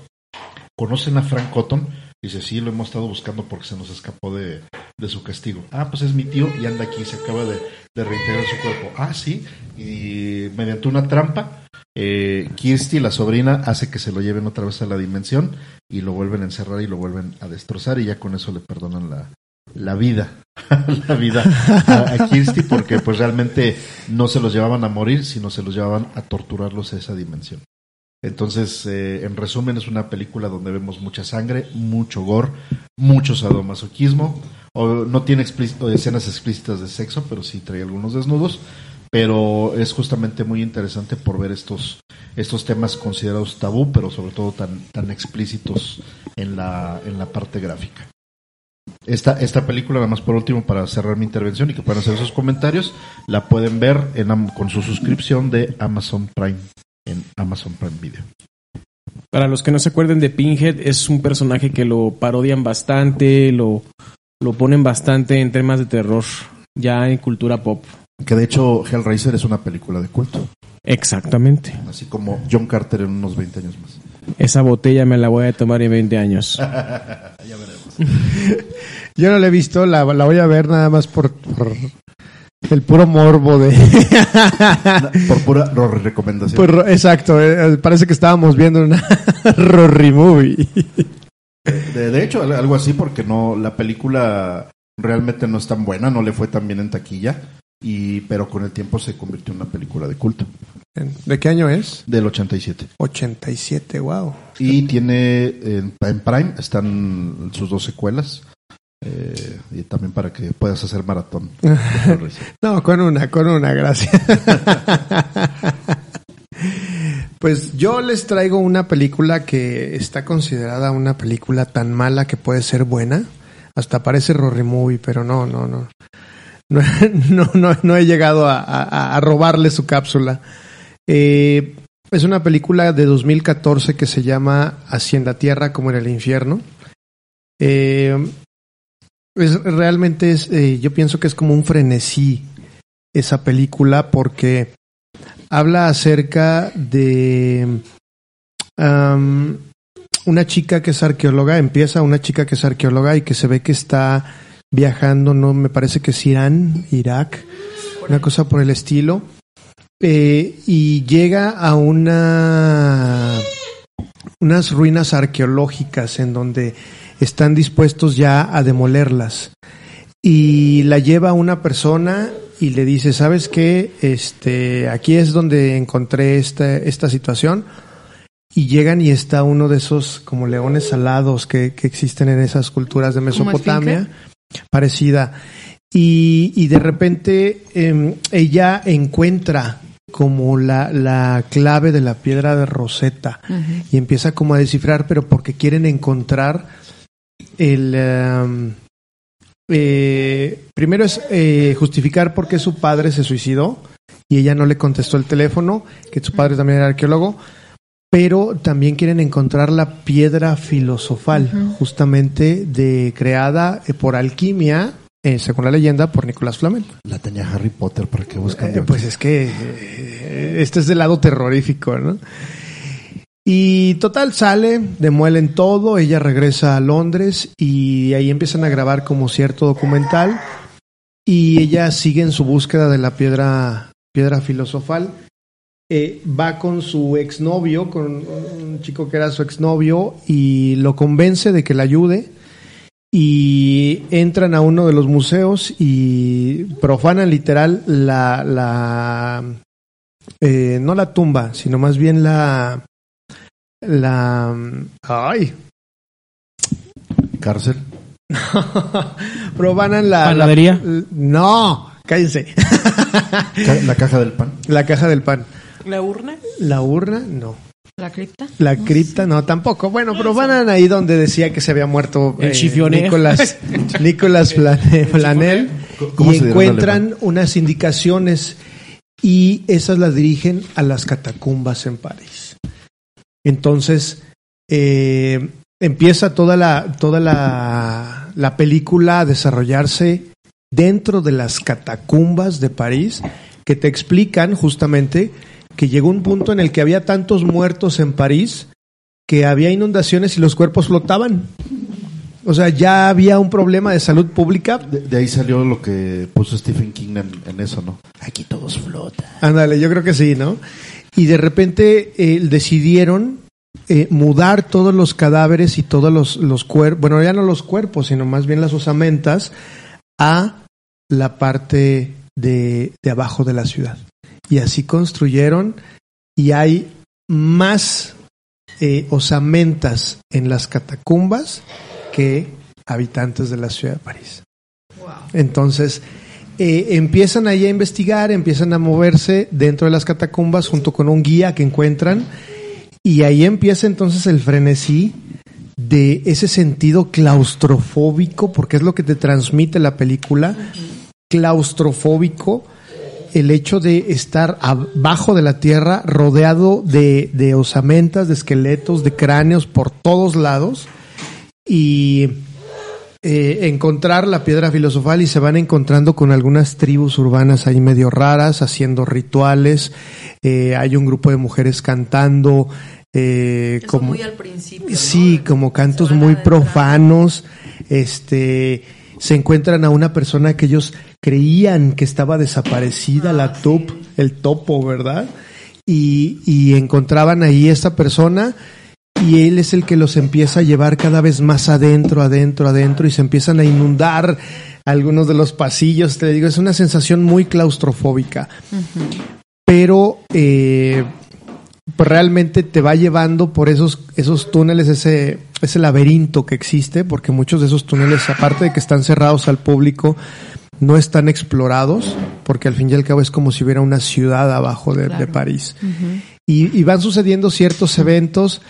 ¿Conocen a Frank Cotton? Dice, sí, lo hemos estado buscando porque se nos escapó de, de su castigo. Ah, pues es mi tío y anda aquí, se acaba de, de reintegrar su cuerpo. Ah, sí, y mediante una trampa, eh, Kirsty, la sobrina, hace que se lo lleven otra vez a la dimensión y lo vuelven a encerrar y lo vuelven a destrozar y ya con eso le perdonan la, la vida, *laughs* la vida a, Kirsty porque pues realmente no se los llevaban a morir, sino se los llevaban a torturarlos a esa dimensión. Entonces, eh, en resumen, es una película donde vemos mucha sangre, mucho gore, mucho sadomasoquismo. O, no tiene escenas explícitas de sexo, pero sí trae algunos desnudos. Pero es justamente muy interesante por ver estos, estos temas considerados tabú, pero sobre todo tan, tan explícitos en la, en la parte gráfica. Esta, esta película, nada más por último, para cerrar mi intervención y que puedan hacer sus comentarios, la pueden ver en, con su suscripción de Amazon Prime, en Amazon Prime Video. Para los que no se acuerden de Pinhead, es un personaje que lo parodian bastante, lo, lo ponen bastante en temas de terror, ya en cultura pop. Que de hecho Hellraiser es una película de culto, Exactamente. así como John Carter en unos 20 años más. Esa botella me la voy a tomar en 20 años. *laughs* *laughs* *laughs* Yo no la he visto, la, la voy a ver nada más por, por el puro morbo de... *laughs* Por pura recomendación. por- exacto, eh, parece que estábamos viendo una *laughs* Rory movie. De, de hecho, al- algo así, porque no la película realmente no es tan buena, no le fue tan bien en taquilla, y pero con el tiempo se convirtió en una película de culto, ¿De qué año es? del 87. 87, wow. Y tiene en, en Prime están sus dos secuelas. eh, y también para que puedas hacer maratón. *laughs* No, con una, con una, gracias. *laughs* Pues yo les traigo una película que está considerada una película tan mala que puede ser buena. Hasta parece Rory Movie, pero no, no, no. No, *laughs* no, no, no he llegado a, a- a robarle su cápsula. Eh, es una película de 2014 que se llama Así en la Tierra como en el infierno. Eh, es, realmente es, eh, yo pienso que es como un frenesí esa película porque habla acerca de am, una chica que es arqueóloga, empieza una chica que es arqueóloga y que se ve que está viajando, no me parece que es Irán, Irak, una cosa por el estilo, eh, y llega a una unas ruinas arqueológicas en donde están dispuestos ya a demolerlas y la lleva una persona y le dice, ¿sabes qué? Este, aquí es donde encontré esta, esta situación. Y llegan y está uno de esos como leones alados que, que existen en esas culturas de Mesopotamia, parecida. Y, y de repente em, ella encuentra como la, la clave de la piedra de Rosetta. Y empieza como a descifrar, pero porque quieren encontrar el, em, eh, primero es eh, justificar por qué su padre se suicidó y ella no le contestó el teléfono, que su padre también era arqueólogo, pero también quieren encontrar la piedra filosofal, justamente de creada eh, por alquimia, eh, según la leyenda, por Nicolás Flamel. La tenía Harry Potter, ¿para qué buscan? Eh, pues es que eh, este es del lado terrorífico, ¿no? Y total, sale, demuelen todo, ella regresa a Londres y ahí empiezan a grabar como cierto documental y ella sigue en su búsqueda de la piedra, piedra filosofal. Eh, va con su exnovio, con un chico que era su exnovio y lo convence de que la ayude y entran a uno de los museos y profanan literal la, la eh, no la tumba, sino más bien la la ay Cárcel. *laughs* profanan la, la- ¿Panadería? no cállense La caja del pan. la caja del pan ¿La urna? la urna no ¿La cripta? La cripta, no, tampoco. Bueno, pero van ahí donde decía que se había muerto El eh. Nicolás, *laughs* Nicolás Flane- Flanel ¿Cómo y encuentran unas indicaciones y esas las dirigen a las catacumbas en París. Entonces, eh, empieza toda la, toda la, la película a desarrollarse dentro de las catacumbas de París que te explican justamente que llegó un punto en el que había tantos muertos en París que había inundaciones y los cuerpos flotaban. O sea, ya había un problema de salud pública. De, de ahí salió lo que puso Stephen King en, en eso, ¿no? Aquí todos flotan. Ándale, yo creo que sí, ¿no? Y de repente eh, decidieron eh, mudar todos los cadáveres y todos los, los cuerpos, bueno, ya no los cuerpos, sino más bien las osamentas, a la parte de, de abajo de la ciudad. Y así construyeron y hay más eh, osamentas en las catacumbas que habitantes de la ciudad de París. Entonces, eh, empiezan ahí a investigar, empiezan a moverse dentro de las catacumbas junto con un guía que encuentran y ahí empieza entonces el frenesí de ese sentido claustrofóbico, porque es lo que te transmite la película, claustrofóbico, el hecho de estar abajo de la tierra, rodeado de, de osamentas, de esqueletos, de cráneos por todos lados, y eh, encontrar la piedra filosofal y se van encontrando con algunas tribus urbanas ahí medio raras, haciendo rituales, eh, hay un grupo de mujeres cantando, eh, Eso como... muy al principio. ¿no? Sí, como cantos muy profanos. Este, se encuentran a una persona que ellos creían que estaba desaparecida, Ah, la sí. tup, el topo, ¿verdad? Y, y encontraban ahí esta persona y él es el que los empieza a llevar cada vez más adentro, adentro, adentro y se empiezan a inundar algunos de los pasillos. Te digo, es una sensación muy claustrofóbica. Pero eh, realmente te va llevando por esos, esos túneles, ese, ese laberinto que existe, porque muchos de esos túneles, aparte de que están cerrados al público, no están explorados, porque al fin y al cabo es como si hubiera una ciudad abajo de, de París. y, y van sucediendo ciertos eventos,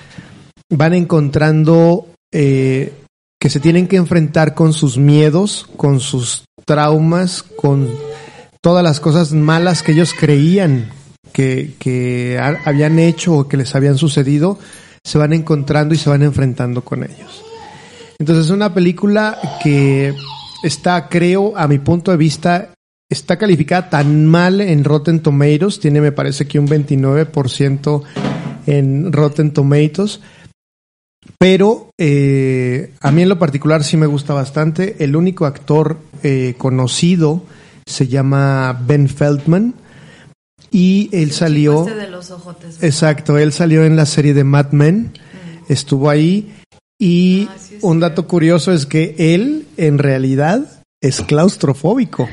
van encontrando eh, que se tienen que enfrentar con sus miedos, con sus traumas, con todas las cosas malas que ellos creían que, que ha- habían hecho o que les habían sucedido, se van encontrando y se van enfrentando con ellos. Entonces es una película que está, creo, a mi punto de vista, está calificada tan mal en Rotten Tomatoes, tiene me parece que un 29% en Rotten Tomatoes, pero eh, a mí en lo particular sí me gusta bastante. El único actor eh, conocido se llama Ben Feldman y él salió... De los ojotes. Exacto, él salió en la serie de Mad Men, estuvo ahí y Ah, sí un dato curioso es que él en realidad es claustrofóbico.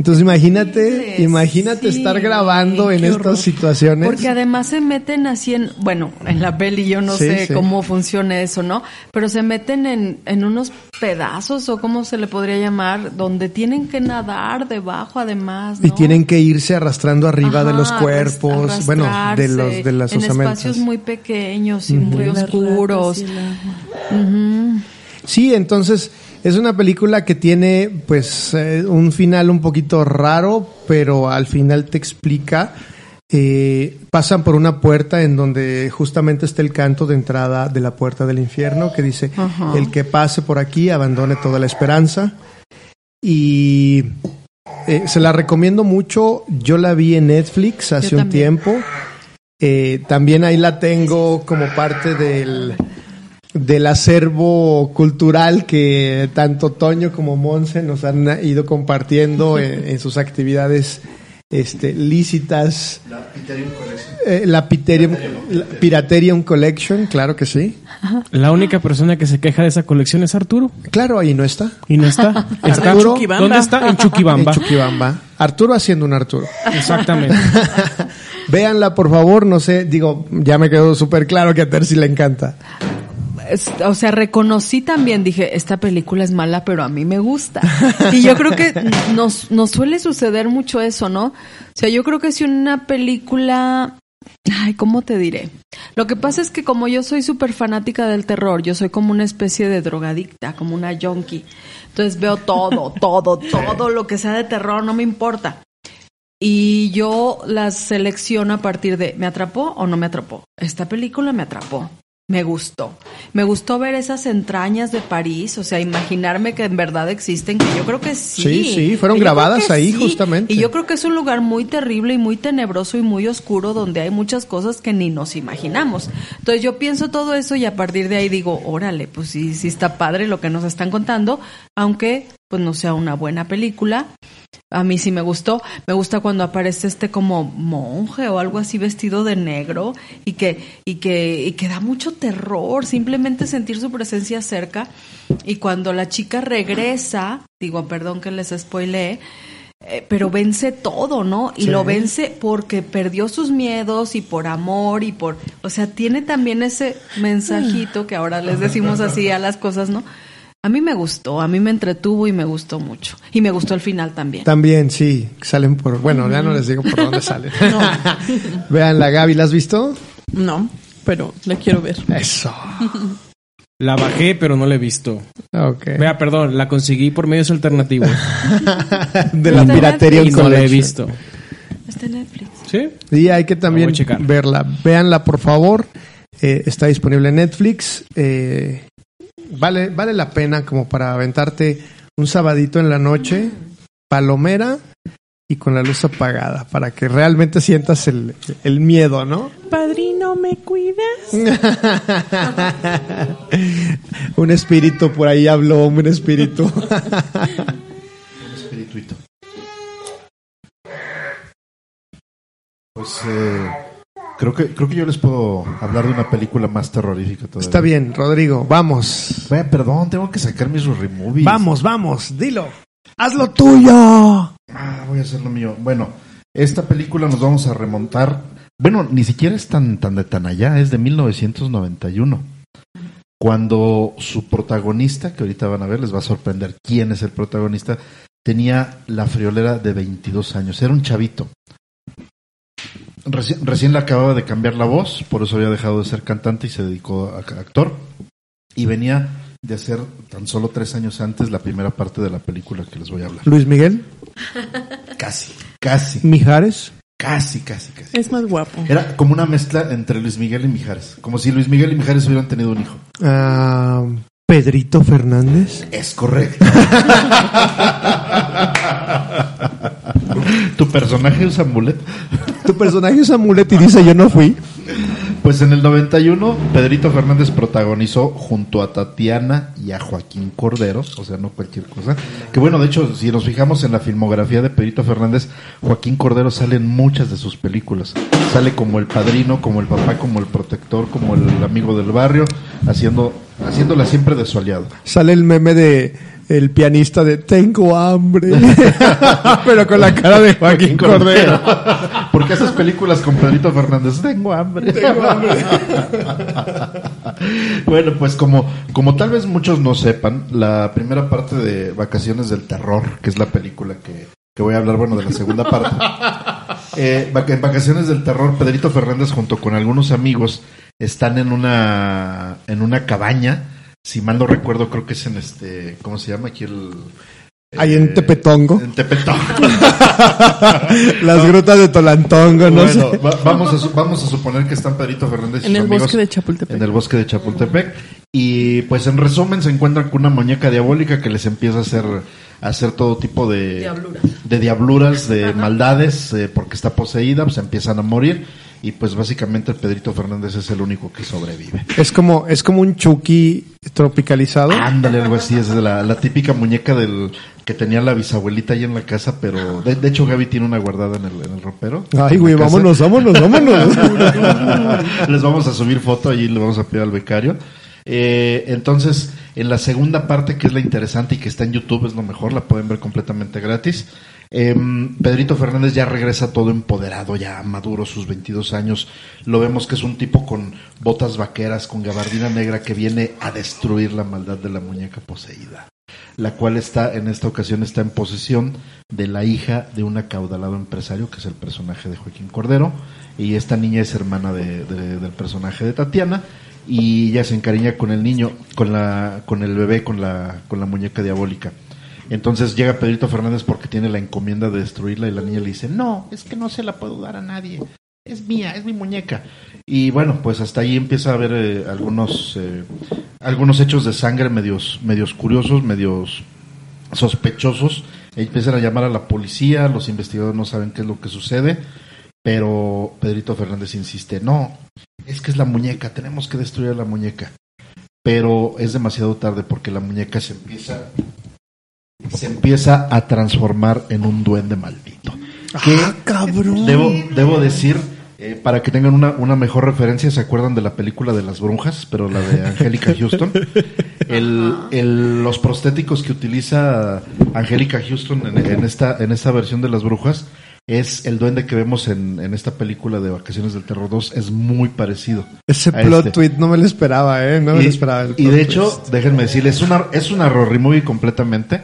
Entonces imagínate, imagínate sí, estar grabando en estas situaciones. Porque además se meten así en, bueno, en la peli yo no Sí, sé sí. cómo funciona eso, ¿no? Pero se meten en, en unos pedazos o cómo se le podría llamar, donde tienen que nadar debajo además, ¿no? Y tienen que irse arrastrando arriba de los cuerpos, bueno, de los de las En osamentas. espacios muy pequeños y muy oscuros. Sí, entonces Es una película que tiene, pues, eh, un final un poquito raro, pero al final te explica. eh, pasan por una puerta en donde justamente está el canto de entrada de la puerta del infierno que dice. El que pase por aquí abandone toda la esperanza. Y eh, se la recomiendo mucho. Yo la vi en Netflix hace un tiempo. Eh, también ahí la tengo como parte del, del acervo cultural que tanto Toño como Monse nos han ido compartiendo *laughs* en, en sus actividades este, lícitas. Eh, la Piterium, la Piraterium Collection, claro que sí. La única persona que se queja de esa colección es Arturo. Claro, ahí no está. Y no está. *laughs* Está Arturo. ¿Dónde está? En Chuquibamba. En Chuquibamba. Arturo haciendo un Arturo. Exactamente. *laughs* Véanla, por favor, no sé, digo, ya me quedó súper claro que a Tercy le encanta. Es- o sea, reconocí también, dije, esta película es mala, pero a mí me gusta. *laughs* Y yo creo que nos, nos suele suceder mucho eso, ¿no? O sea, yo creo que si una película... Ay, ¿cómo te diré? Lo que pasa es que como yo soy súper fanática del terror, yo soy como una especie de drogadicta, como una junkie. Entonces veo todo, *laughs* todo, todo lo que sea de terror, no me importa. Y yo las selecciono a partir de, ¿me atrapó o no me atrapó? Esta película me atrapó. Me gustó. Me gustó ver esas entrañas de París, o sea, imaginarme que en verdad existen, que yo creo que sí. Sí, sí, fueron grabadas ahí, sí. justamente. Y yo creo que es un lugar muy terrible y muy tenebroso y muy oscuro donde hay muchas cosas que ni nos imaginamos. Entonces yo pienso todo eso y a partir de ahí digo, órale, pues sí, sí está padre lo que nos están contando, aunque pues no sea una buena película. A mí sí me gustó. Me gusta cuando aparece este como monje o algo así vestido de negro y que, y que, y que da mucho terror simplemente sentir su presencia cerca. Y cuando la chica regresa, digo, perdón que les spoileé, eh, pero vence todo, ¿no? Y Sí. lo vence porque perdió sus miedos y por amor y por, o sea, tiene también ese mensajito que ahora les decimos así a las cosas, ¿no? A mí me gustó, a mí me entretuvo y me gustó mucho. Y me gustó el final también. También, sí, salen por. Bueno, ya no les digo por dónde salen. *laughs* *laughs* Vean la Gaby, ¿la has visto? No, pero la quiero ver. Eso. *laughs* La bajé, pero no la he visto. Ok. Vea, perdón, la conseguí por medios alternativos. De la piratería y no la he visto. Está en Netflix. ¿Sí? Y hay que también verla. Véanla, por favor. Eh, está disponible en Netflix. Eh, vale, vale la pena como para aventarte un sabadito en la noche, palomera y con la luz apagada, para que realmente sientas el, el miedo, ¿no? Padrino, ¿me cuidas? *laughs* un espíritu por ahí habló, un espíritu. *laughs* espirituito. Pues eh, creo que creo que yo les puedo hablar de una película más terrorífica todavía. Está bien, Rodrigo, vamos. Perdón, tengo que sacar mis removies. Vamos, vamos, dilo. Haz lo tuyo. Ah, voy a hacer lo mío. Bueno, esta película nos vamos a remontar. Bueno, ni siquiera es tan tan de tan allá, es de 1991. Cuando su protagonista, que ahorita van a ver, les va a sorprender quién es el protagonista, tenía la friolera de 22 años. Era un chavito. Reci- recién le acababa de cambiar la voz, por eso había dejado de ser cantante y se dedicó a a actor. Y venía de hacer tan solo tres años antes la primera parte de la película que les voy a hablar. Luis Miguel, *laughs* Casi, casi, Mijares. casi, casi, casi. Es más guapo. Era como una mezcla entre Luis Miguel y Mijares. Como si Luis Miguel y Mijares hubieran tenido un hijo. Ah, Pedrito Fernández. Es correcto. ¿Tu personaje usa mulet? Tu personaje es amulet y dice yo no fui. Pues en el 91, Pedrito Fernández protagonizó junto a Tatiana y a Joaquín Cordero, o sea, no cualquier cosa. Que bueno, de hecho, si nos fijamos en la filmografía de Pedrito Fernández, Joaquín Cordero sale en muchas de sus películas. Sale como el padrino, como el papá, como el protector, como el amigo del barrio, haciendo, haciéndola siempre de su aliado. Sale el meme de el pianista de Tengo hambre. *laughs* Pero con la cara de Joaquín Cordero. ¿Por qué haces películas con Pedrito Fernández? *laughs* Tengo hambre. bueno, pues como, como tal vez muchos no sepan, la primera parte de Vacaciones del Terror, que es la película que, que voy a hablar, bueno, de la segunda parte. *laughs* Eh, en Vacaciones del Terror, Pedrito Fernández junto con algunos amigos están en una, en una cabaña si mal no recuerdo, creo que es en este, ¿cómo se llama aquí el? Ahí en eh, Tepetongo. En Tepetongo. *laughs* Las grutas de Tolantongo, no bueno, sé. va- vamos, a, su- vamos a suponer que están Pedrito Fernández y En sus el amigos bosque de Chapultepec. en el bosque de Chapultepec. Y pues en resumen se encuentran con una muñeca diabólica que les empieza a hacer, a hacer todo tipo de Diabluras. de, diabluras, de maldades, eh, porque está poseída, pues empiezan a morir. Y pues básicamente el Pedrito Fernández es el único que sobrevive. Es como, es como un Chucky tropicalizado. Ándale, algo así, es la, la típica muñeca del que tenía la bisabuelita ahí en la casa, pero de, de hecho Gaby tiene una guardada en el, en el ropero. Ay, güey, vámonos, vámonos, vámonos. *laughs* Les vamos a subir foto, allí le vamos a pedir al becario. Eh, entonces, en la segunda parte, que es la interesante y que está en YouTube, es lo mejor, la pueden ver completamente gratis. Em, Pedrito Fernández ya regresa todo empoderado, ya maduro, sus 22 años. Lo vemos que es un tipo con botas vaqueras, con gabardina negra, que viene a destruir la maldad de la muñeca poseída. La cual está, en esta ocasión, está en posesión de la hija de un acaudalado empresario, que es el personaje de Joaquín Cordero. Y esta niña es hermana de- de- del personaje de Tatiana. Y ella se encariña con el niño, con la, con el bebé, con la, con la muñeca diabólica. Entonces llega Pedrito Fernández porque tiene la encomienda de destruirla y la niña le dice, no, es que no se la puedo dar a nadie, es mía, es mi muñeca. Y bueno, pues hasta ahí empieza a haber eh, algunos, eh, algunos hechos de sangre medios, medios curiosos, medios sospechosos. Empiezan a llamar a la policía, los investigadores no saben qué es lo que sucede, pero Pedrito Fernández insiste, no, es que es la muñeca, tenemos que destruir a la muñeca. Pero es demasiado tarde porque la muñeca se empieza se empieza a transformar en un duende maldito. Que Ah, cabrón. debo, debo decir, eh, para que tengan una, una mejor referencia, ¿se acuerdan de la película de las brujas? Pero la de Angélica *laughs* Houston. El, el- los prostéticos que utiliza Angélica Houston en, en esta, en esta versión de las brujas es el duende que vemos en, en esta película de Vacaciones del Terror 2. Es muy parecido. Ese plot este. tweet no me lo esperaba, eh. No me y, lo esperaba. el y de hecho, déjenme decirles, es una, es una movie completamente,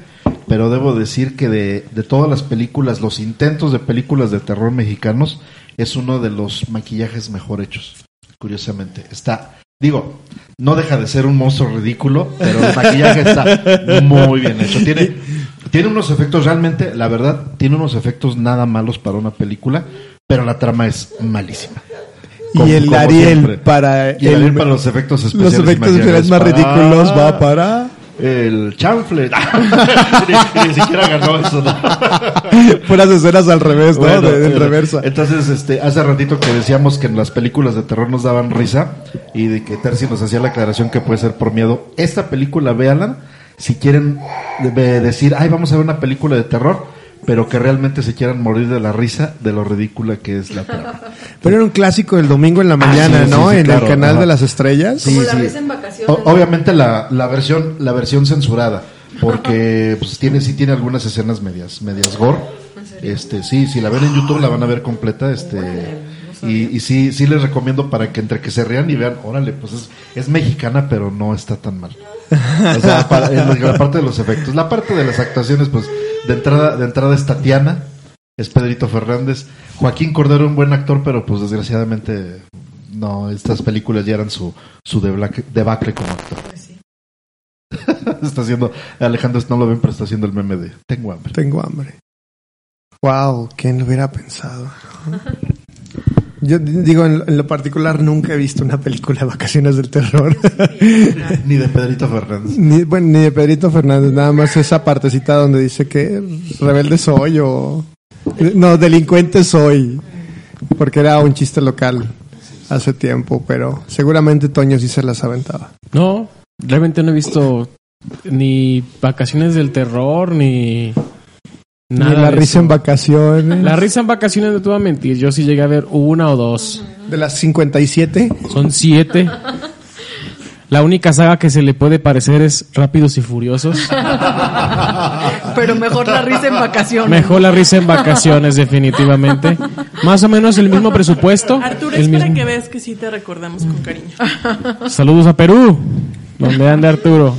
pero debo decir que de, de todas las películas, los intentos de películas de terror mexicanos, es uno de los maquillajes mejor hechos, curiosamente. Está, digo, no deja de ser un monstruo ridículo, pero el maquillaje está muy bien hecho. Tiene, tiene unos efectos realmente, la verdad, tiene unos efectos nada malos para una película, pero la trama es malísima. y el Ariel siempre. para Y el Ariel para los efectos los especiales. efectos imagínate, especiales más ridículos va para El chanfle. *laughs* ni, ni siquiera ganó eso. ¿no? *laughs* puras escenas al revés, ¿no? Bueno, de, bueno. reversa. Entonces, este, hace ratito que decíamos que en las películas de terror nos daban risa y de que Terci nos hacía la aclaración que puede ser por miedo. Esta película, véanla, si quieren de- decir, ay, vamos a ver una película de terror, pero que realmente se quieran morir de la risa de lo ridícula que es la trama. *laughs* Pero era un clásico el domingo en la mañana, Ah, sí, ¿no? sí, sí, en claro, el canal ajá. de las estrellas. Sí, Como la ves en vacaciones. O- obviamente la, la versión la versión censurada porque *laughs* pues tiene sí tiene algunas escenas medias medias gore este sí si la ven en YouTube la van a ver completa este y, y sí sí les recomiendo para que entre que se rían y vean órale pues es, es mexicana pero no está tan mal o sea para- en la, parte de los efectos la parte de las actuaciones pues de entrada de entrada es Tatiana es Pedrito Fernández Joaquín Cordero un buen actor pero pues desgraciadamente no estas películas ya eran su su debacle, debacle como actor *laughs* está haciendo, Alejandro no lo ven, pero está haciendo el meme de tengo hambre. Tengo hambre. Wow, ¿quién lo hubiera pensado? *laughs* Yo digo, en, lo- en lo particular nunca he visto una película de vacaciones del terror. *laughs* Ni de Pedrito Fernández. ni, bueno, ni de Pedrito Fernández, nada más esa partecita donde dice que rebelde soy o... No, delincuente soy. Porque era un chiste local hace tiempo, pero seguramente Toño sí se las aventaba. No, realmente no he visto ni vacaciones del terror, ni nada. ni la risa eso. en vacaciones. La risa en vacaciones no te voy a mentir. Yo sí llegué a ver una o dos. De las 57. Son siete. La única saga que se le puede parecer es Rápidos y Furiosos. *laughs* Pero mejor la risa en vacaciones. Mejor la risa en vacaciones, definitivamente. Más o menos el mismo presupuesto. Arturo, el es para mismo- que veas que sí te recordamos con cariño. Saludos a Perú, donde anda Arturo.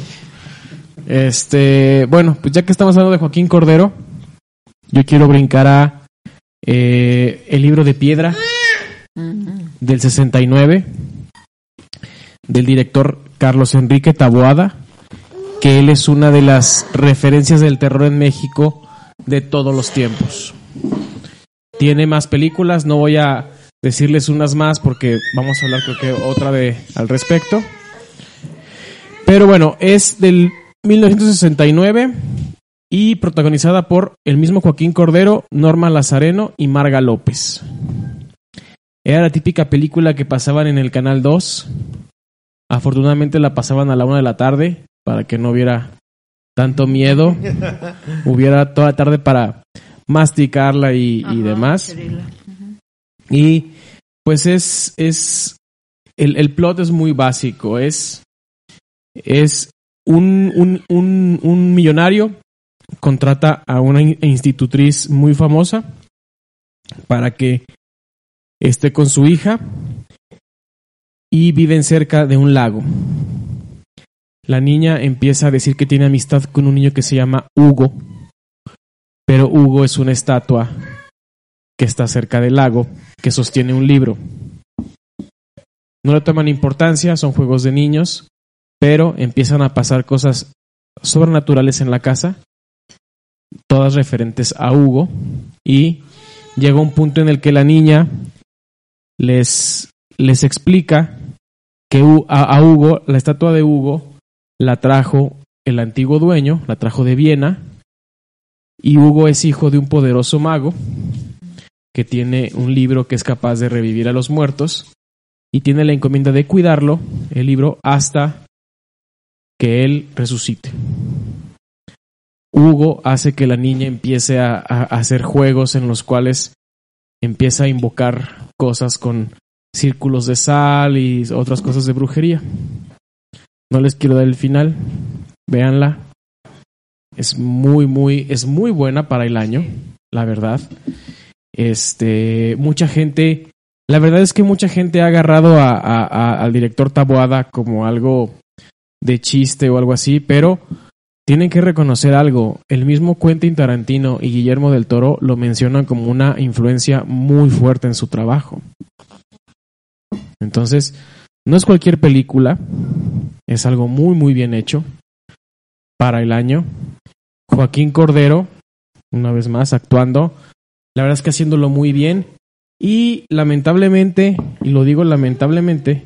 Este, bueno, pues ya que estamos hablando de Joaquín Cordero, yo quiero brincar a eh, el libro de piedra del 69 del director Carlos Enrique Taboada, que él es una de las referencias del terror en México de todos los tiempos. Tiene más películas, no voy a decirles unas más porque vamos a hablar creo que otra de al respecto. Pero bueno, es del 1969 y protagonizada por el mismo Joaquín Cordero, Norma Lazareno y Marga López. Era la típica película que pasaban en el Canal 2. Afortunadamente la pasaban a la una de la tarde para que no hubiera tanto miedo. *laughs* hubiera toda la tarde para masticarla y, y demás. Y pues es, es el, el plot es muy básico, es, es un, un, un, un millonario contrata a una in- institutriz muy famosa para que esté con su hija y viven cerca de un lago. La niña empieza a decir que tiene amistad con un niño que se llama Hugo, pero Hugo es una estatua que está cerca del lago, que sostiene un libro. No le toman importancia, son juegos de niños, pero empiezan a pasar cosas sobrenaturales en la casa, todas referentes a Hugo, y llega un punto en el que la niña les, les explica que a, a Hugo, la estatua de Hugo, la trajo el antiguo dueño, la trajo de Viena, y Hugo es hijo de un poderoso mago que tiene un libro que es capaz de revivir a los muertos y tiene la encomienda de cuidarlo, el libro, hasta que él resucite. Hugo hace que la niña empiece a, hacer juegos en los cuales empieza a invocar cosas con círculos de sal y otras cosas de brujería. No les quiero dar el final, véanla. Es muy, muy, es muy buena para el año, la verdad. Este, mucha gente, la verdad es que mucha gente ha agarrado a- al director Taboada como algo de chiste o algo así, pero tienen que reconocer algo. El mismo Quentin Tarantino y Guillermo del Toro lo mencionan como una influencia muy fuerte en su trabajo. Entonces, no es cualquier película, es algo muy, muy bien hecho para el año. Joaquín Cordero, una vez más, actuando, la verdad es que haciéndolo muy bien. Y lamentablemente, y lo digo lamentablemente,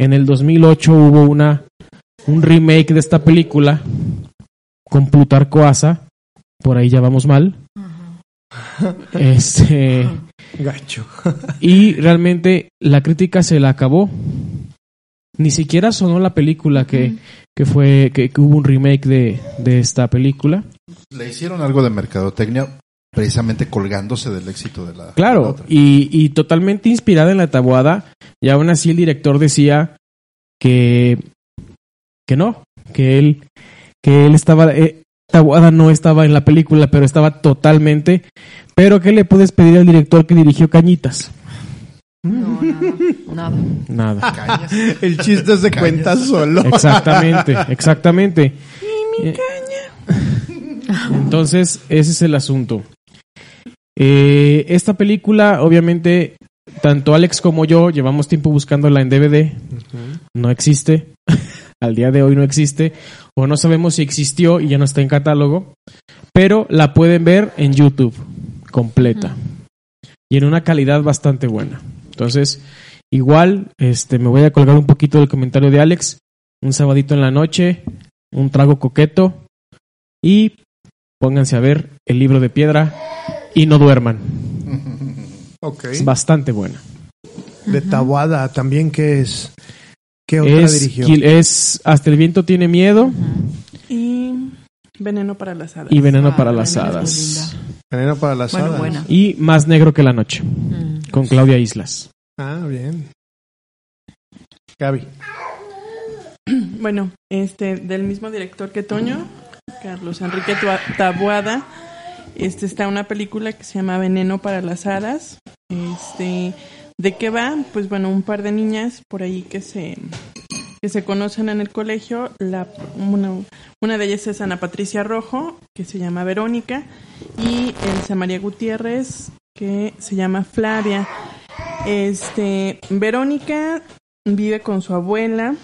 en el 2008 hubo una un remake de esta película con Plutarco Asa, por ahí ya vamos mal. Este, Gacho. y realmente la crítica se la acabó. Ni siquiera sonó la película que, que fue que, que hubo un remake de, de esta película. Le hicieron algo de mercadotecnia precisamente colgándose del éxito de la, de la Claro, otra. y, y totalmente inspirada en la tabuada, y aún así el director decía que, que no, que él, que él estaba, eh, tabuada no estaba en la película, pero estaba totalmente, pero ¿qué le puedes pedir al director que dirigió Cañitas? No, nada, nada. Nada. Cañas. El chiste se cuenta solo. Exactamente, exactamente. Eh, Entonces, ese es el asunto. Eh, esta película, obviamente, tanto Alex como yo llevamos tiempo buscándola en DVD. No existe. Al día de hoy no existe. O no sabemos si existió y ya no está en catálogo. Pero la pueden ver en YouTube, completa. Y en una calidad bastante buena. Entonces, igual, este, me voy a colgar un poquito del comentario de Alex. Un sabadito en la noche, un trago coqueto. Y pónganse a ver el libro de piedra y no duerman. *laughs* Ok. Es bastante buena. De Tabuada también, ¿qué es? ¿Qué otra Es, dirigió? Es Hasta el viento tiene miedo Y Veneno para las hadas. y Veneno Ah, para las Veneno hadas. Veneno para las Bueno, hadas. buena. Y Más negro que la noche, Mm. con Claudia Islas. Ah, bien. Gaby. *clears throat* Bueno, este, del mismo director que Toño, Carlos Enrique Taboada, este está una película que se llama Veneno para las hadas. Este, ¿de qué va? Pues bueno, un par de niñas por ahí que se que se conocen en el colegio, la una, una de ellas es Ana Patricia Rojo, que se llama Verónica, y Elsa María Gutiérrez, que se llama Flavia. Este, Verónica vive con su abuela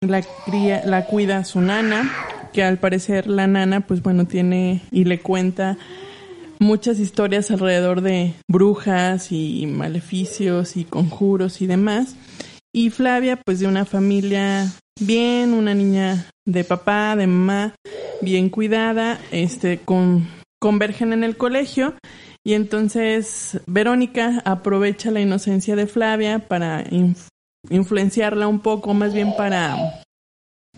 la, cría, la cuida su nana, que al parecer la nana, pues bueno, tiene y le cuenta muchas historias alrededor de brujas y maleficios y conjuros y demás. Y Flavia, pues de una familia bien, una niña de papá, de mamá, bien cuidada, este, con, convergen en el colegio. Y entonces Verónica aprovecha la inocencia de Flavia para inf- influenciarla un poco, más bien para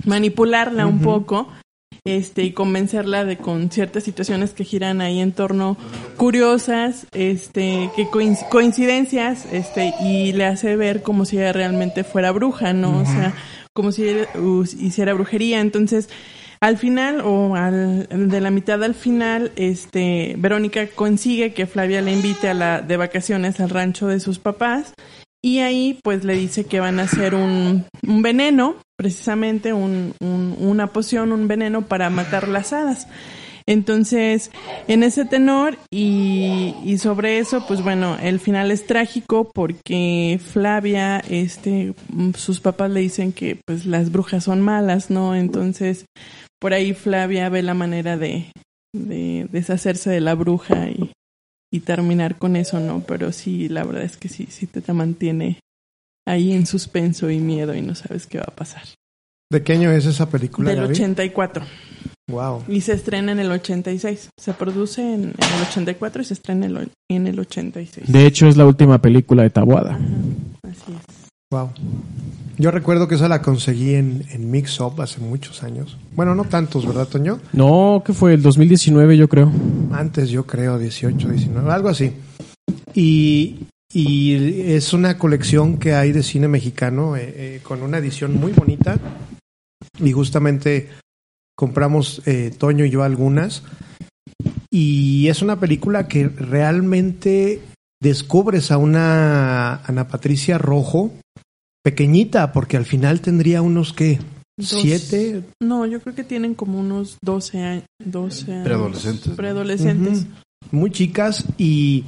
manipularla un poco este y convencerla de con ciertas situaciones que giran ahí en torno curiosas este que coinc- coincidencias este y le hace ver como si ella realmente fuera bruja no o sea como si ella, uh, hiciera brujería. Entonces al final o al, de la mitad al final este Verónica consigue que Flavia le invite a la de vacaciones al rancho de sus papás y ahí pues le dice que van a hacer un, un veneno, precisamente un, un- una poción, un veneno para matar las hadas. Entonces, en ese tenor y, sobre eso, pues bueno, el final es trágico porque Flavia, este, sus papás le dicen que pues las brujas son malas, ¿no? Entonces, por ahí Flavia ve la manera de, de deshacerse de la bruja y, y terminar con eso, ¿no? Pero sí, la verdad es que sí, sí te, te mantiene ahí en suspenso y miedo y no sabes qué va a pasar. ¿De qué año es esa película? Del Gaby? 84 Wow. y se estrena en el 86. Se produce en, en el 84 y se estrena en el, en el 86. De hecho, es la última película de Tabuada. Así es. Wow. Yo recuerdo que esa la conseguí en, en Mix Up hace muchos años. Bueno, no tantos, ¿verdad, Toño? No, que fue el 2019, yo creo. Antes, yo creo, 18, 19, algo así. Y, y es una colección que hay de cine mexicano eh, eh, con una edición muy bonita. Y justamente compramos eh, Toño y yo algunas. Y es una película que realmente descubres a una Ana Patricia Rojo pequeñita, porque al final tendría unos que Dos- siete, No, yo creo que tienen como unos 12 años. 12 años. Preadolescentes, ¿no? Preadolescentes. Muy chicas y,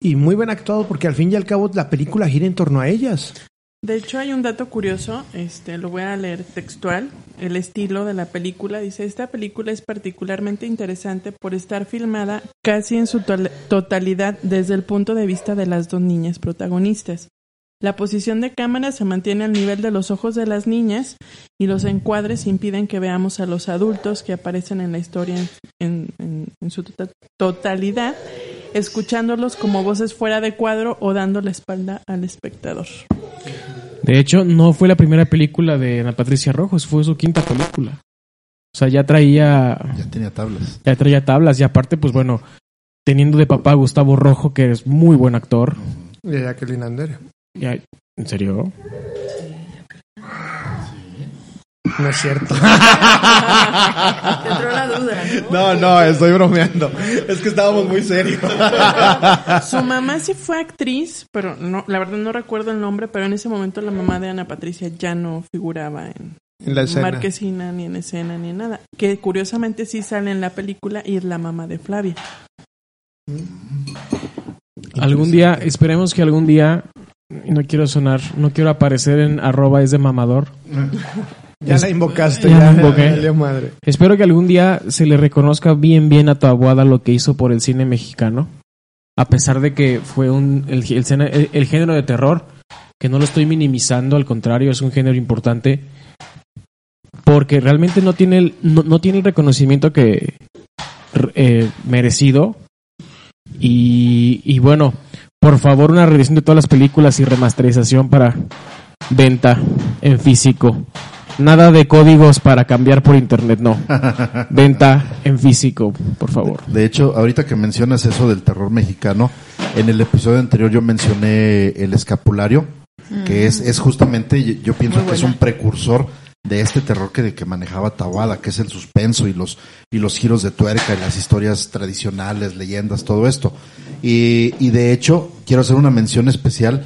y muy bien actuado porque al fin y al cabo la película gira en torno a ellas. De hecho, hay un dato curioso, este, lo voy a leer textual. El estilo de la película dice: Esta película es particularmente interesante por estar filmada casi en su totalidad desde el punto de vista de las dos niñas protagonistas. La posición de cámara se mantiene al nivel de los ojos de las niñas y los encuadres impiden que veamos a los adultos que aparecen en la historia en su tota- totalidad, escuchándolos como voces fuera de cuadro o dando la espalda al espectador. De hecho, no fue la primera película de Ana Patricia Rojos, fue su quinta película. O sea, ya traía, Ya tenía tablas. ya traía tablas y aparte, pues bueno, teniendo de papá a Gustavo Rojo, que es muy buen actor. De Jacqueline Andere. Ya, ¿En serio? No es cierto. *laughs* Te entró la duda, ¿no? No, no, estoy bromeando. Es que estábamos muy serios. *laughs* Su mamá sí fue actriz, pero no, la verdad no recuerdo el nombre, pero en ese momento la mamá de Ana Patricia ya no figuraba en En la escena. marquesina, ni en escena, ni en nada. Que curiosamente sí sale en la película y es la mamá de Flavia. Algún día, esperemos que algún día, no quiero sonar, no quiero aparecer en arroba es de mamador. *laughs* Ya la invocaste, ya ya, la invoqué. valió madre. Espero que algún día se le reconozca bien bien a Tabuada lo que hizo por el cine mexicano. A pesar de que fue un, el, el- el género de terror, que no lo estoy minimizando, al contrario, es un género importante. Porque realmente no tiene el, no, no tiene el reconocimiento que eh, merecido. Y, y bueno, por favor, una revisión de todas las películas y remasterización para venta en físico. Nada de códigos para cambiar por internet, no. *laughs* Venta en físico, por favor. De hecho, ahorita que mencionas eso del terror mexicano, en el episodio anterior yo mencioné el escapulario, que es, es justamente, yo- yo pienso que es un precursor de este terror que, que manejaba Tawada, que es el suspenso y los, y los giros de tuerca y las historias tradicionales, leyendas, todo esto. Y, y de hecho, quiero hacer una mención especial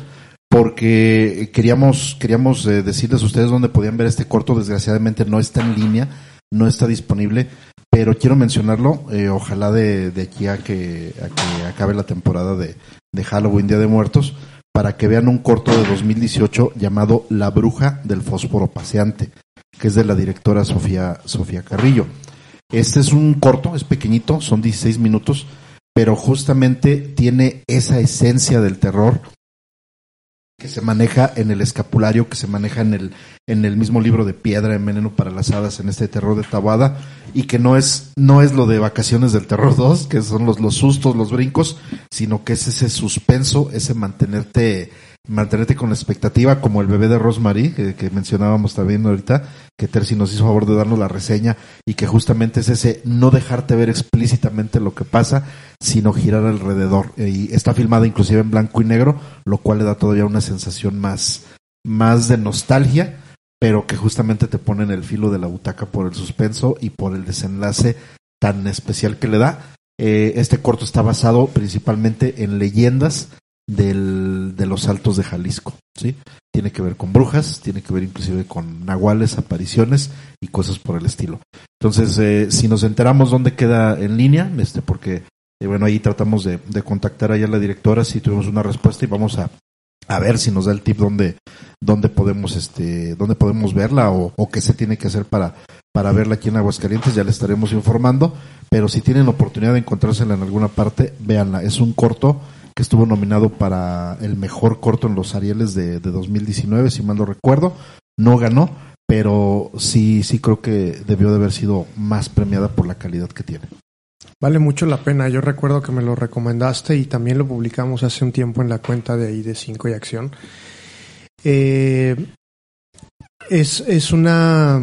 porque queríamos, queríamos eh, decirles a ustedes dónde podían ver este corto, desgraciadamente no está en línea, no está disponible, pero quiero mencionarlo, eh, ojalá de, aquí a que, a que acabe la temporada de, de Halloween, Día de Muertos, para que vean un corto de 2018 llamado La bruja del fósforo paseante, que es de la directora Sofía, Sofía Carrillo. Este es un corto, es pequeñito, son 16 minutos, pero justamente tiene esa esencia del terror que se maneja en el escapulario, que se maneja en el, en el mismo libro de piedra, en Veneno para las Hadas, en este terror de Tabada, y que no es, no es lo de Vacaciones del Terror 2, que son los, los sustos, los brincos, sino que es ese suspenso, ese mantenerte mantenerte con la expectativa, como el bebé de Rosemary, que, que mencionábamos también ahorita, que Terci nos hizo favor de darnos la reseña, y que justamente es ese no dejarte ver explícitamente lo que pasa, sino girar alrededor. Y está filmada inclusive en blanco y negro, lo cual le da todavía una sensación más, más de nostalgia, pero que justamente te pone en el filo de la butaca por el suspenso y por el desenlace tan especial que le da. Eh, este corto está basado principalmente en leyendas del, de los altos de Jalisco, ¿sí? Tiene que ver con brujas, tiene que ver inclusive con nahuales, apariciones y cosas por el estilo. Entonces, eh, si nos enteramos dónde queda en línea, este, porque, eh, bueno, ahí tratamos de, de contactar allá a la directora, si tuvimos una respuesta y vamos a, a ver si nos da el tip dónde, dónde podemos, este, dónde podemos verla o, o qué se tiene que hacer para, para verla aquí en Aguascalientes, ya le estaremos informando, pero si tienen oportunidad de encontrársela en alguna parte, véanla, es un corto que estuvo nominado para el mejor corto en los Arieles de, de 2019, si mal no recuerdo. No ganó, pero sí, sí creo que debió de haber sido más premiada por la calidad que tiene. Vale mucho la pena. Yo recuerdo que me lo recomendaste y también lo publicamos hace un tiempo en la cuenta de ahí de 5 y Acción. Eh, es, es una,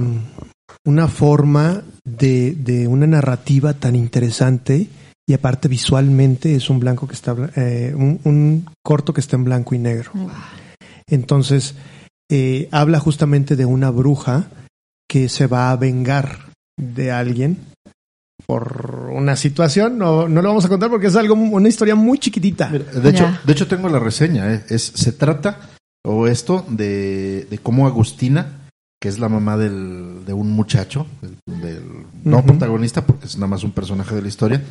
una forma de, de una narrativa tan interesante y aparte visualmente es un blanco que está eh, un, un corto que está en blanco y negro. Entonces eh, habla justamente de una bruja que se va a vengar de alguien por una situación. No, no lo vamos a contar porque es algo una historia muy chiquitita. De hecho, de hecho tengo la reseña. ¿eh? Es, se trata, o esto, de, de cómo Agustina, que es la mamá del, de un muchacho, del, del- no protagonista, porque es nada más un personaje de la historia,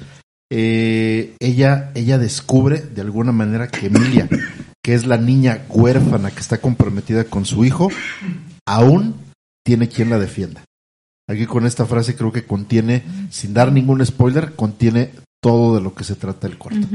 eh, ella, ella descubre de alguna manera que Emilia, que es la niña huérfana que está comprometida con su hijo, aún tiene quien la defienda. Aquí con esta frase creo que contiene, sin dar ningún spoiler, contiene todo de lo que se trata el corto.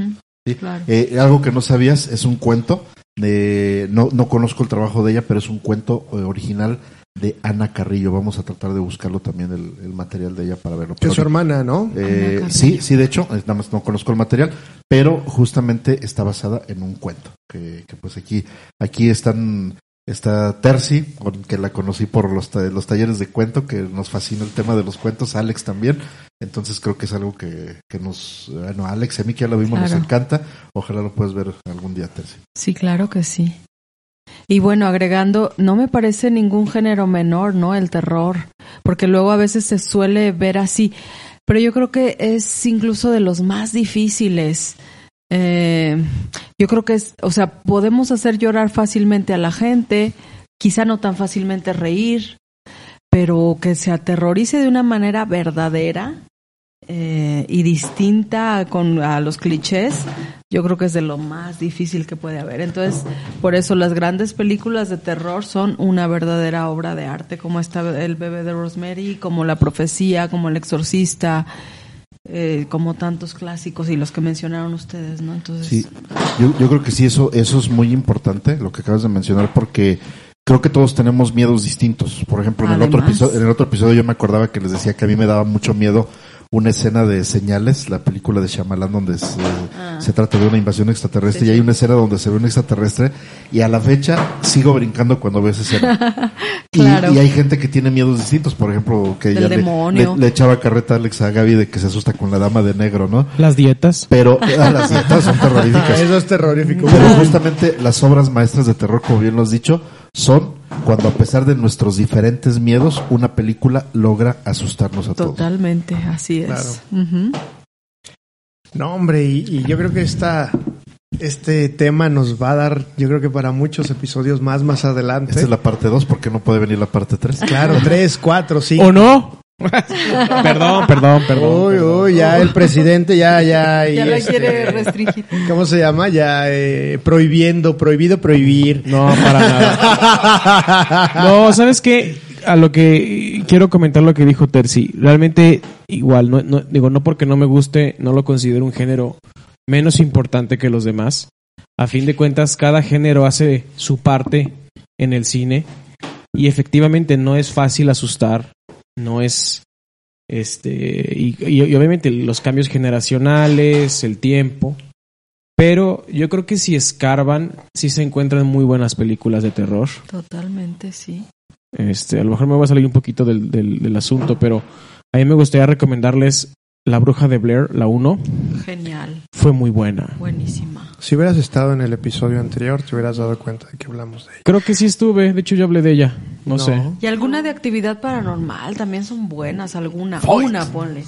Sí. claro. Eh, algo que no sabías es un cuento de no no conozco el trabajo de ella, pero es un cuento eh, original de Ana Carrillo. Vamos a tratar de buscarlo también el, el material de ella para verlo. Que es su hermana, ¿no? eh, sí, sí, de hecho, nada más no conozco el material, pero justamente está basada en un cuento. Que, que pues aquí, aquí están, está Terci, con- que la conocí por los, ta- los talleres de cuento, que nos fascina el tema de los cuentos, Alex también. Entonces creo que es algo que, que nos, bueno, Alex, a mí que ya lo vimos, nos encanta. Ojalá lo puedas ver algún día, Terci. Sí, claro que sí. Y bueno, agregando, no me parece ningún género menor, ¿no? El terror, porque luego a veces se suele ver así, pero yo creo que es incluso de los más difíciles. Eh, yo creo que es, o sea, podemos hacer llorar fácilmente a la gente, quizá no tan fácilmente reír, pero que se aterrorice de una manera verdadera eh, y distinta con, a los clichés, yo creo que es de lo más difícil que puede haber. Entonces, por eso las grandes películas de terror son una verdadera obra de arte, como está El bebé de Rosemary, como La profecía, como El exorcista, eh, como tantos clásicos y los que mencionaron ustedes, ¿no? Entonces, Sí, yo, yo creo que sí, eso, eso es muy importante, lo que acabas de mencionar, porque creo que todos tenemos miedos distintos. Por ejemplo, en el, otro episodio, en el otro episodio yo me acordaba que les decía que a mí me daba mucho miedo una escena de Señales, la película de Shyamalan donde se, se trata de una invasión extraterrestre Ah. Sí, y hay una escena donde se ve un extraterrestre y a la fecha sigo brincando cuando veo esa escena. *laughs* Y- Claro. y, hay gente que tiene miedos distintos, por ejemplo, que ya le, demonio. le- le echaba carreta a Alex a Gaby de que se asusta con la dama de negro, ¿no? Las dietas. Pero ah, las dietas son terroríficas. *laughs* Eso es terrorífico. Pero justamente las obras maestras de terror, como bien lo has dicho, son cuando a pesar de nuestros diferentes miedos, una película logra asustarnos a todos. totalmente, así es. Claro. No, hombre, y, y yo creo que esta, este tema nos va a dar, yo creo que para muchos episodios más más adelante. Esta es la parte 2, porque no puede venir la parte 3? Claro, tres, cuatro, cinco. ¿O no? *laughs* perdón, perdón, perdón. Uy, perdón. uy, ya el presidente ya, ya. y *laughs* Ya la este, quiere restringir. ¿Cómo se llama? Ya eh, prohibiendo, prohibido prohibir. No, para nada. *laughs* No, ¿sabes qué? A lo que quiero comentar lo que dijo Terzi. Realmente, igual, no, no- digo, no porque no me guste, no lo considero un género menos importante que los demás. A fin de cuentas, cada género hace su parte en el cine y efectivamente no es fácil asustar, no es este y, y- y obviamente los cambios generacionales, el tiempo, pero yo creo que si escarban, sí se encuentran muy buenas películas de terror. Totalmente, sí. Este, a lo mejor me voy a salir un poquito del, del, del asunto, pero a mí me gustaría recomendarles La Bruja de Blair, la 1. Genial. Fue muy buena. Buenísima. Si hubieras estado en el episodio anterior, te hubieras dado cuenta de que hablamos de ella. Creo que sí estuve, de hecho yo hablé de ella. No, sé. Y alguna de actividad paranormal también son buenas, alguna. Una, ponle.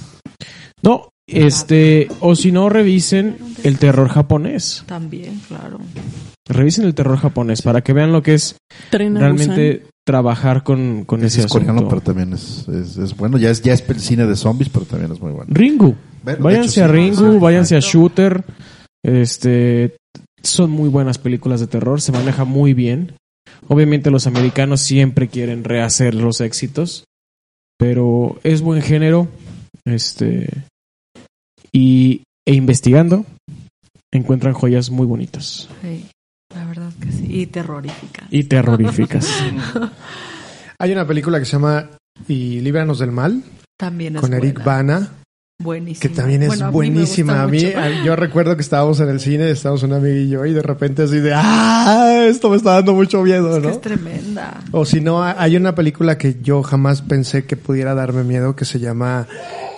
No, este, o si no, revisen el terror japonés. También, claro. Revisen el terror japonés para que vean lo que es Tren a realmente trabajar con, con ese es coreano, asunto. pero también es, es, es bueno. Ya es, ya es el cine de zombies, pero también es muy bueno. Ringu. Bueno, váyanse hecho, a sí. Ringu, váyanse a. Shooter. Este son muy buenas películas de terror, se maneja muy bien. Obviamente los americanos siempre quieren rehacer los éxitos, pero es buen género. Este y e investigando encuentran joyas muy bonitas Sí, Y terrorífica. y terroríficas. *laughs* Hay una película que se llama Y líbranos del mal, También es con Eric buena. Bana, Buenísima. que también es Bueno, a mí me buenísima. A mí, yo *laughs* recuerdo que estábamos en el cine, estábamos una amiga y yo, y de repente así de, ¡ah! Esto me está dando mucho miedo, Es que ¿no? es tremenda. O si no, hay una película que yo jamás pensé que pudiera darme miedo que se llama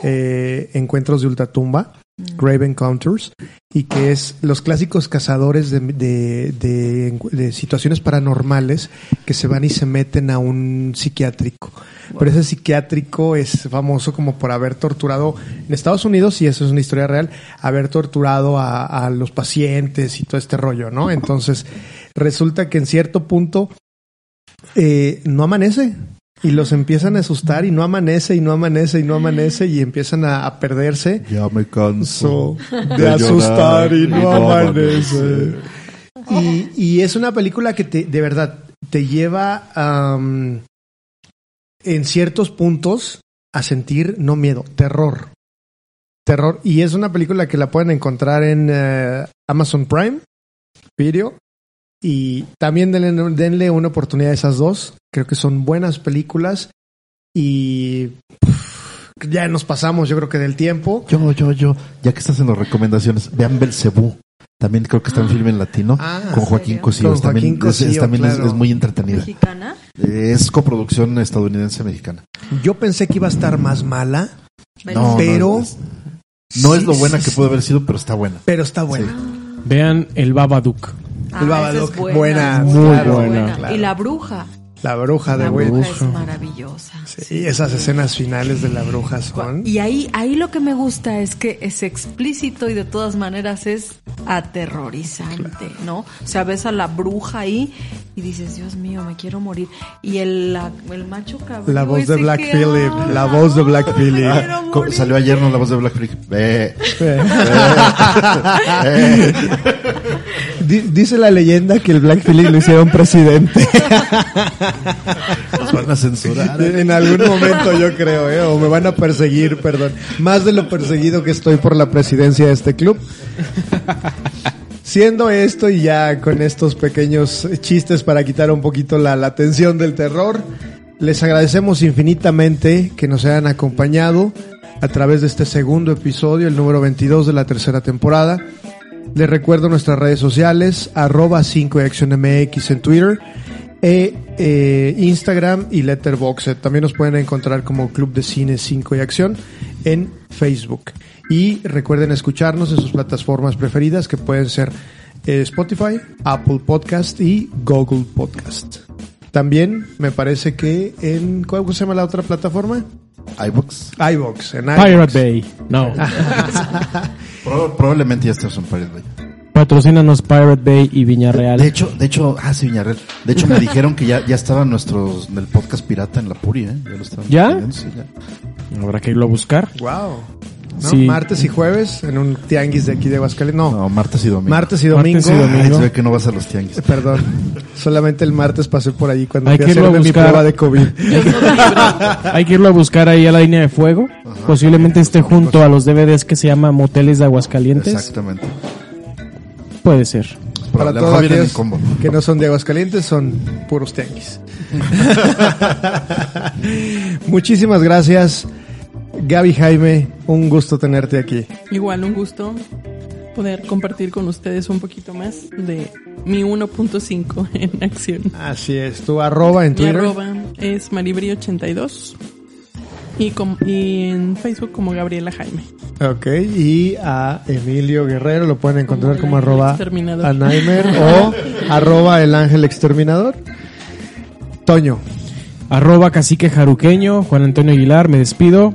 eh, Encuentros de Ultratumba, Grave Encounters, y que es los clásicos cazadores de, de, de- de situaciones paranormales que se van y se meten a un psiquiátrico. Pero ese psiquiátrico es famoso como por haber torturado en Estados Unidos, y eso es una historia real, haber torturado a, a los pacientes y todo este rollo, ¿no? Entonces, resulta que en cierto punto eh, no amanece. Y los empiezan a asustar y no amanece y no amanece y no amanece y empiezan a, a perderse. Ya me canso So, de asustar y no amanece. Y, y es una película que te, de verdad te lleva en ciertos puntos a sentir no miedo, terror. Terror. Y es una película que la pueden encontrar en eh, Amazon Prime Video. Y también denle, denle una oportunidad a esas dos. Creo que son buenas películas. Y pff, ya nos pasamos, yo creo que del tiempo. Yo, yo, yo, ya que estás en las recomendaciones, vean Belcebú. También creo que está en filme en latino Ah, con ¿en Joaquín? Cosío. Con también es- también claro. muy entretenida. Mexicana. Es coproducción estadounidense-mexicana. Yo pensé que iba a estar más mala, No, pero no, es, no es lo buena sí, que sí. pudo haber sido, pero está buena. pero está buena. Vean el Babadook. Ah, El Babadook, es buena, muy muy buena. buena. claro. Y la bruja. La bruja de La bruja es maravillosa. Sí, esas escenas finales de la bruja son. Y ahí, ahí lo que me gusta es que es explícito y de todas maneras es aterrorizante, ¿no? O sea, ves a la bruja ahí y dices, Dios mío, me quiero morir. Y el, la- el macho cabrón. La voz de Black Phillip, la voz de Black Phillip. Salió ayer no la voz de Black Freak. Ve. Di- Dice la leyenda que el Black Phillip lo hicieron presidente. Nos van a censurar. en algún momento yo creo, ¿eh? o me van a perseguir, perdón. Más de lo perseguido que estoy por la presidencia de este club. Siendo esto y ya con estos pequeños chistes para quitar un poquito la, la tensión del terror, les agradecemos infinitamente que nos hayan acompañado a través de este segundo episodio, el número 22 de la tercera temporada. Les recuerdo nuestras redes sociales, arroba 5 MX en Twitter, e, eh, Instagram y Letterboxd. También nos pueden encontrar como Club de Cine 5 y Acción en Facebook. Y recuerden escucharnos en sus plataformas preferidas que pueden ser eh, Spotify, Apple Podcast y Google Podcast. También me parece que en ¿cómo se llama la otra plataforma? iBox. iVox, en iVoox. Pirate Bay. No. *laughs* Prob- probablemente ya estás en Pirate Bay. Patrocínanos Pirate Bay y Viñarreal. De hecho, de hecho, ah, sí, Viñarreal. De hecho, me dijeron que ya, ya estaban nuestros, en el podcast pirata en la Puri, ¿eh? Ya lo estaban ¿Ya? sí, ya. Habrá que irlo a buscar. Wow. ¿No? Sí. Martes y jueves en un tianguis de aquí de Aguascalientes. No, No, martes y domingo. martes y domingo. Martes y domingo. Ay, se ve que no vas a los tianguis. Perdón. Solamente el martes pasé por allí cuando Hay fui a que irlo a hacerme mi buscar. prueba de COVID. *laughs* Hay que irlo a buscar ahí a la línea de fuego. Posiblemente esté junto a los DVDs que se llama Moteles de Aguascalientes. Exactamente. Puede ser. Para todos aquellos que no son de Aguascalientes, son puros tianguis. *laughs* *laughs* Muchísimas gracias, Gaby Jaime. Un gusto tenerte aquí. Igual un gusto poder compartir con ustedes un poquito más de mi 1.5 *laughs* en acción. Así es, tu arroba en Mi Twitter. arroba es maribri82 y, com- y en Facebook como Gabriela Jaime. Ok, y a Emilio Guerrero lo pueden encontrar Como como arroba. Anaimer o *laughs* arroba el ángel exterminador. Toño, Arroba cacique jaruqueño, Juan Antonio Aguilar, me despido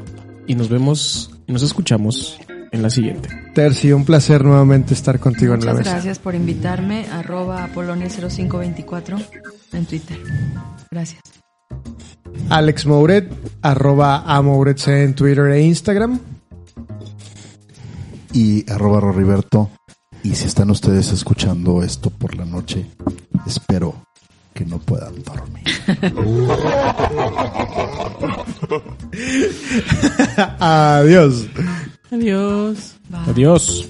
y nos vemos y nos escuchamos en la siguiente. Terci, un placer nuevamente estar contigo en la Muchas mesa. gracias por invitarme. Arroba Apolonia0524 en Twitter. Gracias. Alex Mouret, arroba a Mouret C en Twitter e Instagram. Y arroba Roriberto. Y si están ustedes escuchando esto por la noche, espero que no puedan dormir. *laughs* Adiós. Adiós. Bye. Adiós.